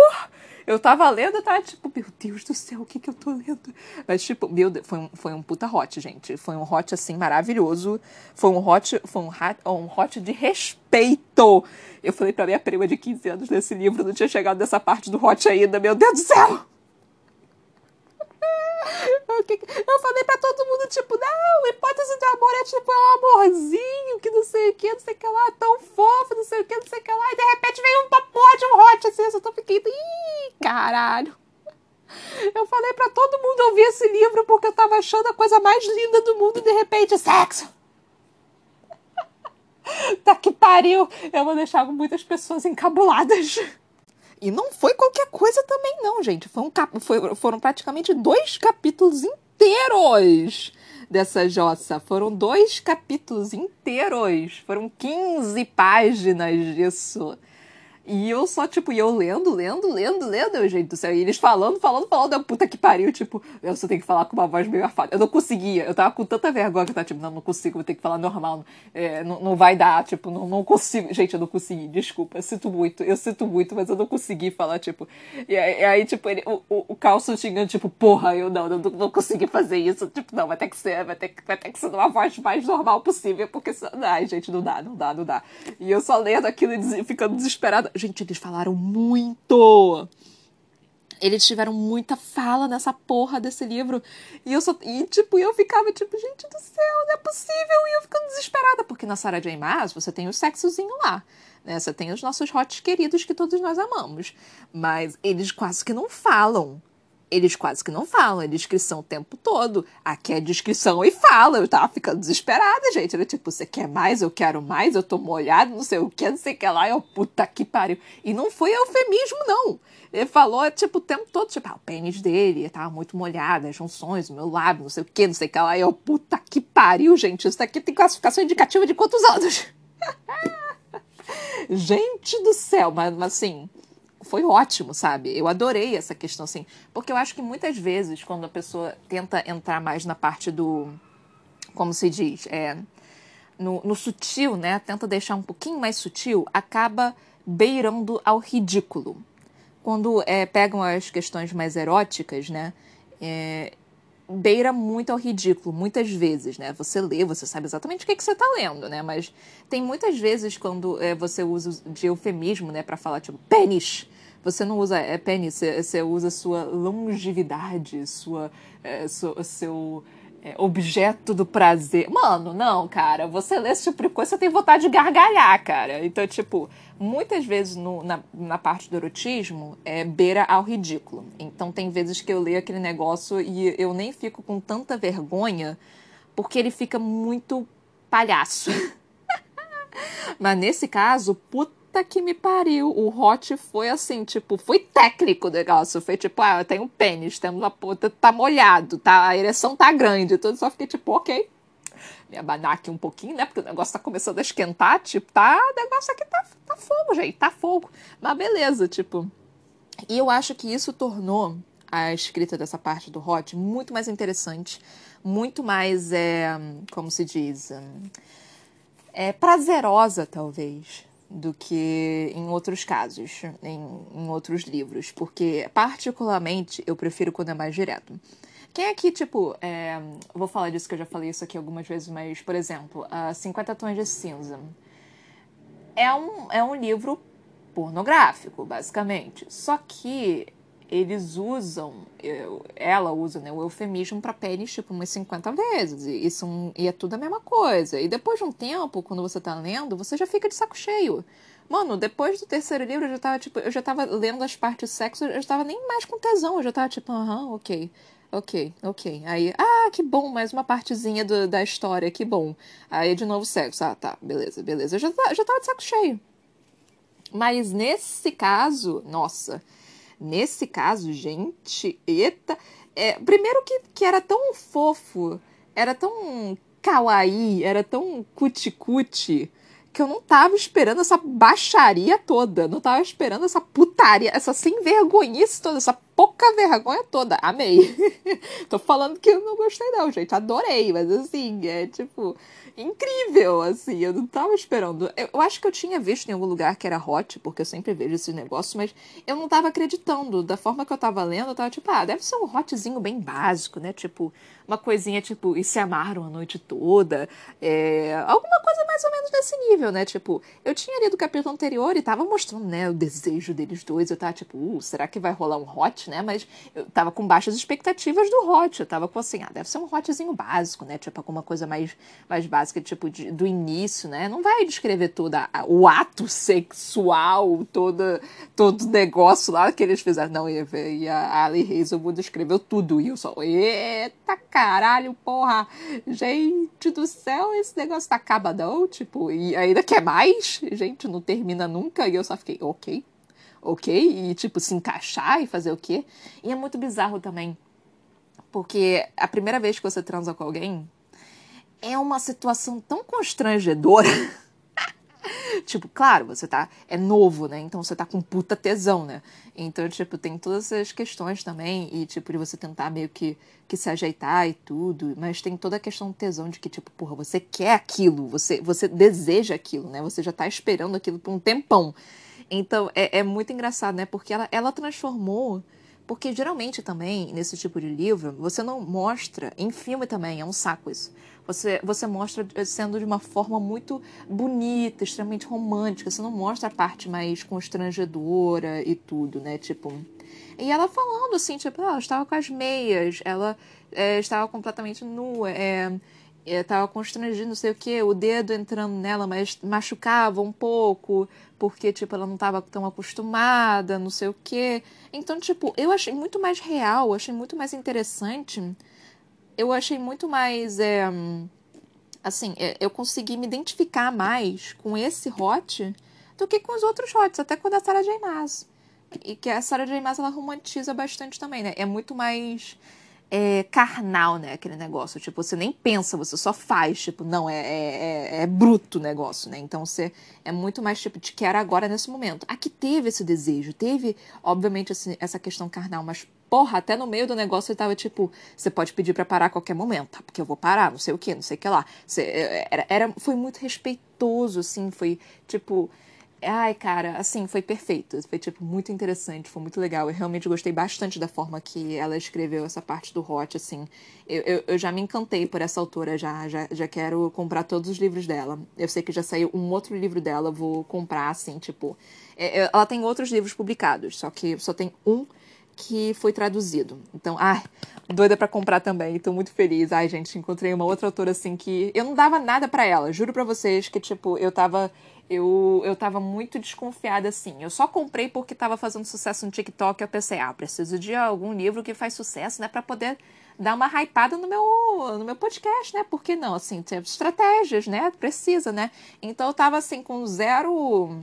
Eu tava lendo, eu tava tipo, meu Deus do céu, o que que eu tô lendo? Mas, tipo, meu Deus, foi um, foi um puta hot, gente. Foi um hot, assim, maravilhoso. Foi um hot, foi um, hot, um hot de respeito. Eu falei pra minha prima de 15 anos nesse livro, não tinha chegado nessa parte do hot ainda, meu Deus do céu! Eu falei pra todo mundo, tipo, não, hipótese do amor é tipo, é um amorzinho, que não sei o que, não sei o que lá, tão fofo, não sei o que, não sei o que lá, e de repente veio uma porra de um hot, assim, eu só tô fiquei, ih, caralho. Eu falei pra todo mundo ouvir esse livro porque eu tava achando a coisa mais linda do mundo e de repente, sexo. tá que pariu. Eu vou deixar muitas pessoas encabuladas. E não foi qualquer coisa também, não, gente. Foi um cap... foi, foram praticamente dois capítulos inteiros dessa jossa. Foram dois capítulos inteiros. Foram 15 páginas disso. E eu só, tipo, eu lendo, lendo, lendo, lendo, eu, gente do céu. E eles falando, falando, falando, eu, puta que pariu, tipo, eu só tenho que falar com uma voz meio afada. Eu não conseguia, eu tava com tanta vergonha que eu tava, tipo, não, não consigo, vou ter que falar normal, é, não, não vai dar, tipo, não, não consigo. Gente, eu não consegui, desculpa, eu sinto muito, eu sinto muito, mas eu não consegui falar, tipo. E, e aí, tipo, ele, o, o, o Carlson tipo, porra, eu não, não, não consegui fazer isso, tipo, não, vai ter que ser, vai ter, vai ter que ser uma voz mais normal possível, porque, ai, gente, não dá, não dá, não dá. E eu só lendo aquilo e ficando desesperada. Gente, eles falaram muito. Eles tiveram muita fala nessa porra desse livro. E eu só. E, tipo, eu ficava, tipo, gente do céu, não é possível. E eu ficando desesperada. Porque na Sarah J. Maas você tem o sexozinho lá. Né? Você tem os nossos hots queridos que todos nós amamos. Mas eles quase que não falam eles quase que não falam, é descrição o tempo todo. Aqui é descrição e fala. Eu tava ficando desesperada, gente. Era tipo, você quer mais? Eu quero mais, eu tô molhado, não sei o que, não sei o que lá. Eu, puta que pariu. E não foi eufemismo, não. Ele falou, tipo, o tempo todo, tipo, ah, o pênis dele tava muito molhado, as junções, o meu lábio, não sei o que, não sei o que lá. Eu, puta que pariu, gente. Isso daqui tem classificação indicativa de quantos anos? gente do céu, mas, assim foi ótimo, sabe? Eu adorei essa questão, assim. Porque eu acho que muitas vezes, quando a pessoa tenta entrar mais na parte do. Como se diz? É, no, no sutil, né? Tenta deixar um pouquinho mais sutil, acaba beirando ao ridículo. Quando é, pegam as questões mais eróticas, né? É, beira muito ao ridículo, muitas vezes, né? Você lê, você sabe exatamente o que, que você está lendo, né? Mas tem muitas vezes quando é, você usa de eufemismo, né, para falar tipo pênis, você não usa é, pênis, você, usa sua longevidade, sua, é, sua seu é, objeto do prazer. Mano, não, cara. Você lê esse tipo de coisa, você tem vontade de gargalhar, cara. Então, tipo, muitas vezes no, na, na parte do erotismo é beira ao ridículo. Então, tem vezes que eu leio aquele negócio e eu nem fico com tanta vergonha porque ele fica muito palhaço. Mas nesse caso, puta puta que me pariu. O hot foi assim, tipo, foi técnico o negócio. Foi tipo, ah, eu tenho um pênis, temos a puta, tá molhado, tá, a ereção tá grande. Tudo só fiquei tipo, ok. Me abanar aqui um pouquinho, né? Porque o negócio tá começando a esquentar, tipo, tá, o negócio aqui tá, tá fogo, gente, tá fogo. Mas beleza, tipo. E eu acho que isso tornou a escrita dessa parte do hot muito mais interessante, muito mais, é, como se diz, é, prazerosa, talvez do que em outros casos, em, em outros livros, porque particularmente eu prefiro quando é mais direto. Quem aqui, tipo, é, vou falar disso que eu já falei isso aqui algumas vezes, mas, por exemplo, a 50 Tons de Cinza é um, é um livro pornográfico, basicamente. Só que eles usam, ela usa né, o eufemismo para pênis tipo umas 50 vezes. E, isso, e é tudo a mesma coisa. E depois de um tempo, quando você tá lendo, você já fica de saco cheio. Mano, depois do terceiro livro, eu já tava, tipo, eu já tava lendo as partes sexo, eu já tava nem mais com tesão, eu já tava tipo, aham, ok, ok, ok. Aí, ah, que bom, mais uma partezinha do, da história, que bom. Aí de novo sexo, ah, tá, beleza, beleza. Eu já, já tava de saco cheio. Mas nesse caso, nossa, Nesse caso, gente, eita. É, primeiro que, que era tão fofo, era tão kawaii, era tão cuti-cuti, que eu não tava esperando essa baixaria toda. Não tava esperando essa putaria, essa sem vergonhice toda, essa pouca vergonha toda. Amei. Tô falando que eu não gostei, não, gente. Adorei, mas assim, é tipo incrível, assim. Eu não tava esperando. Eu, eu, acho que eu tinha visto em algum lugar que era hot, porque eu sempre vejo esse negócio, mas eu não tava acreditando. Da forma que eu tava lendo, eu tava tipo, ah, deve ser um hotzinho bem básico, né? Tipo, uma coisinha tipo, e se amaram a noite toda. É, alguma coisa mais ou menos desse nível, né? Tipo, eu tinha lido o capítulo anterior e tava mostrando, né, o desejo deles dois. Eu tava tipo, uh, será que vai rolar um hot, né? Mas eu tava com baixas expectativas do hot. Eu tava com assim, ah, deve ser um hotzinho básico, né? Tipo, alguma coisa mais, mais básica, tipo, de, do início, né? Não vai descrever todo o ato sexual, todo, todo negócio lá que eles fizeram. Não, e, e a Ali Hazelwood escreveu tudo. E eu só, eita, caralho, porra, gente do céu, esse negócio tá acabadão, tipo, e ainda quer mais? Gente, não termina nunca. E eu só fiquei, ok, ok, e tipo, se encaixar e fazer o quê? E é muito bizarro também, porque a primeira vez que você transa com alguém é uma situação tão constrangedora. tipo, claro, você tá. É novo, né? Então você tá com puta tesão, né? Então, tipo, tem todas essas questões também. E, tipo, de você tentar meio que, que se ajeitar e tudo. Mas tem toda a questão do tesão de que, tipo, porra, você quer aquilo, você, você deseja aquilo, né? Você já tá esperando aquilo por um tempão. Então, é, é muito engraçado, né? Porque ela, ela transformou. Porque geralmente também, nesse tipo de livro, você não mostra. Em filme também, é um saco isso você, você mostra sendo de uma forma muito bonita, extremamente romântica. Você não mostra a parte mais constrangedora e tudo, né? Tipo. E ela falando assim, tipo, ela estava com as meias, ela é, estava completamente nua, é, estava constrangida, não sei o que, o dedo entrando nela, mas machucava um pouco, porque, tipo, ela não estava tão acostumada, não sei o que. Então, tipo, eu achei muito mais real, achei muito mais interessante eu achei muito mais. É, assim, é, eu consegui me identificar mais com esse hot do que com os outros hots, até com a da Sarah J. Maas. E que a Sarah J. Maas ela romantiza bastante também, né? É muito mais é, carnal, né? Aquele negócio. Tipo, você nem pensa, você só faz. Tipo, não, é, é, é, é bruto o negócio, né? Então você é muito mais tipo, te quero agora nesse momento. Aqui teve esse desejo, teve, obviamente, assim, essa questão carnal, mas porra, até no meio do negócio ele tava tipo, você pode pedir para parar a qualquer momento, tá? Porque eu vou parar, não sei o que, não sei o que lá. Você, é, era, era, foi muito respeitoso, assim, foi tipo. Ai, cara, assim, foi perfeito. Foi, tipo, muito interessante, foi muito legal. Eu realmente gostei bastante da forma que ela escreveu essa parte do Hot, assim. Eu, eu, eu, já me encantei por essa autora, já, já, já quero comprar todos os livros dela. Eu sei que já saiu um outro livro dela, vou comprar, assim, tipo. É, ela tem outros livros publicados, só que só tem um que foi traduzido. Então, ai, doida para comprar também. Tô muito feliz. Ai, gente, encontrei uma outra autora assim que eu não dava nada para ela. Juro para vocês que tipo, eu tava eu, eu tava muito desconfiada assim. Eu só comprei porque tava fazendo sucesso no TikTok. Eu pensei, ah, preciso de algum livro que faz sucesso, né, para poder dar uma hypada no meu, no meu podcast, né? Por que não? Assim, ter estratégias, né? Precisa, né? Então eu tava assim com zero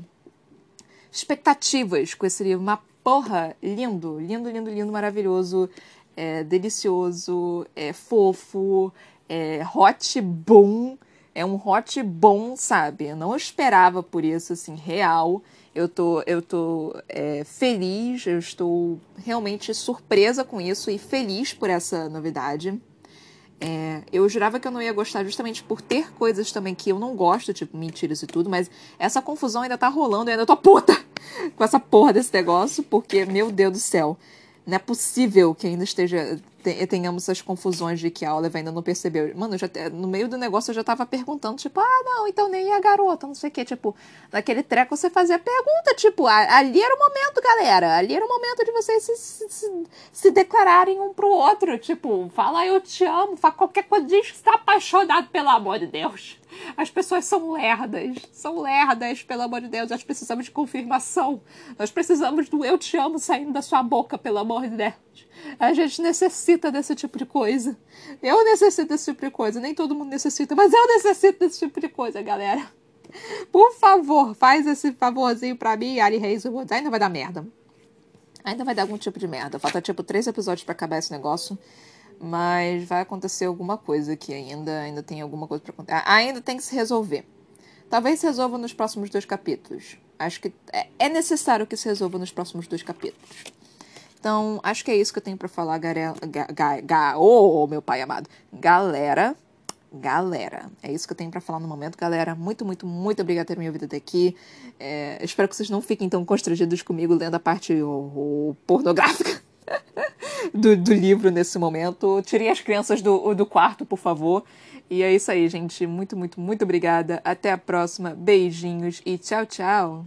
expectativas com esse livro, uma porra, lindo, lindo, lindo, lindo, maravilhoso, é, delicioso, é fofo, é hot bom, é um hot bom, sabe? Eu não esperava por isso, assim, real. Eu tô, eu tô é, feliz, eu estou realmente surpresa com isso e feliz por essa novidade. É, eu jurava que eu não ia gostar justamente por ter coisas também que eu não gosto, tipo mentiras e tudo, mas essa confusão ainda tá rolando, eu ainda tô puta com essa porra desse negócio, porque, meu Deus do céu, não é possível que ainda esteja tenhamos essas confusões de que a Olive ainda não percebeu. Mano, já, no meio do negócio eu já tava perguntando, tipo, ah, não, então nem a garota, não sei o quê. Tipo, naquele treco você fazia pergunta, tipo, ali era o momento, galera. Ali era o momento de vocês se, se, se declararem um pro outro. Tipo, fala eu te amo, fala qualquer coisa, diz que está apaixonado, pelo amor de Deus. As pessoas são lerdas, são lerdas, pelo amor de Deus. Nós precisamos de confirmação. Nós precisamos do eu te amo saindo da sua boca, pelo amor de Deus. A gente necessita desse tipo de coisa. Eu necessito desse tipo de coisa. Nem todo mundo necessita, mas eu necessito desse tipo de coisa, galera. Por favor, faz esse favorzinho pra mim, Ari Hazelwood. Ainda vai dar merda. Ainda vai dar algum tipo de merda. Falta tipo três episódios para acabar esse negócio. Mas vai acontecer alguma coisa aqui ainda. Ainda tem alguma coisa pra acontecer. Ainda tem que se resolver. Talvez se resolva nos próximos dois capítulos. Acho que é, é necessário que se resolva nos próximos dois capítulos. Então, acho que é isso que eu tenho para falar, garela, ga, ga, ga, oh, meu pai amado. Galera, galera, é isso que eu tenho para falar no momento, galera. Muito, muito, muito obrigada por ter me ouvido até aqui. É, espero que vocês não fiquem tão constrangidos comigo lendo a parte o, o pornográfica. do, do, livro nesse momento. Tirem as crianças do, do quarto, por favor. E é isso aí, gente. Muito, muito, muito obrigada. Até a próxima. Beijinhos e tchau, tchau.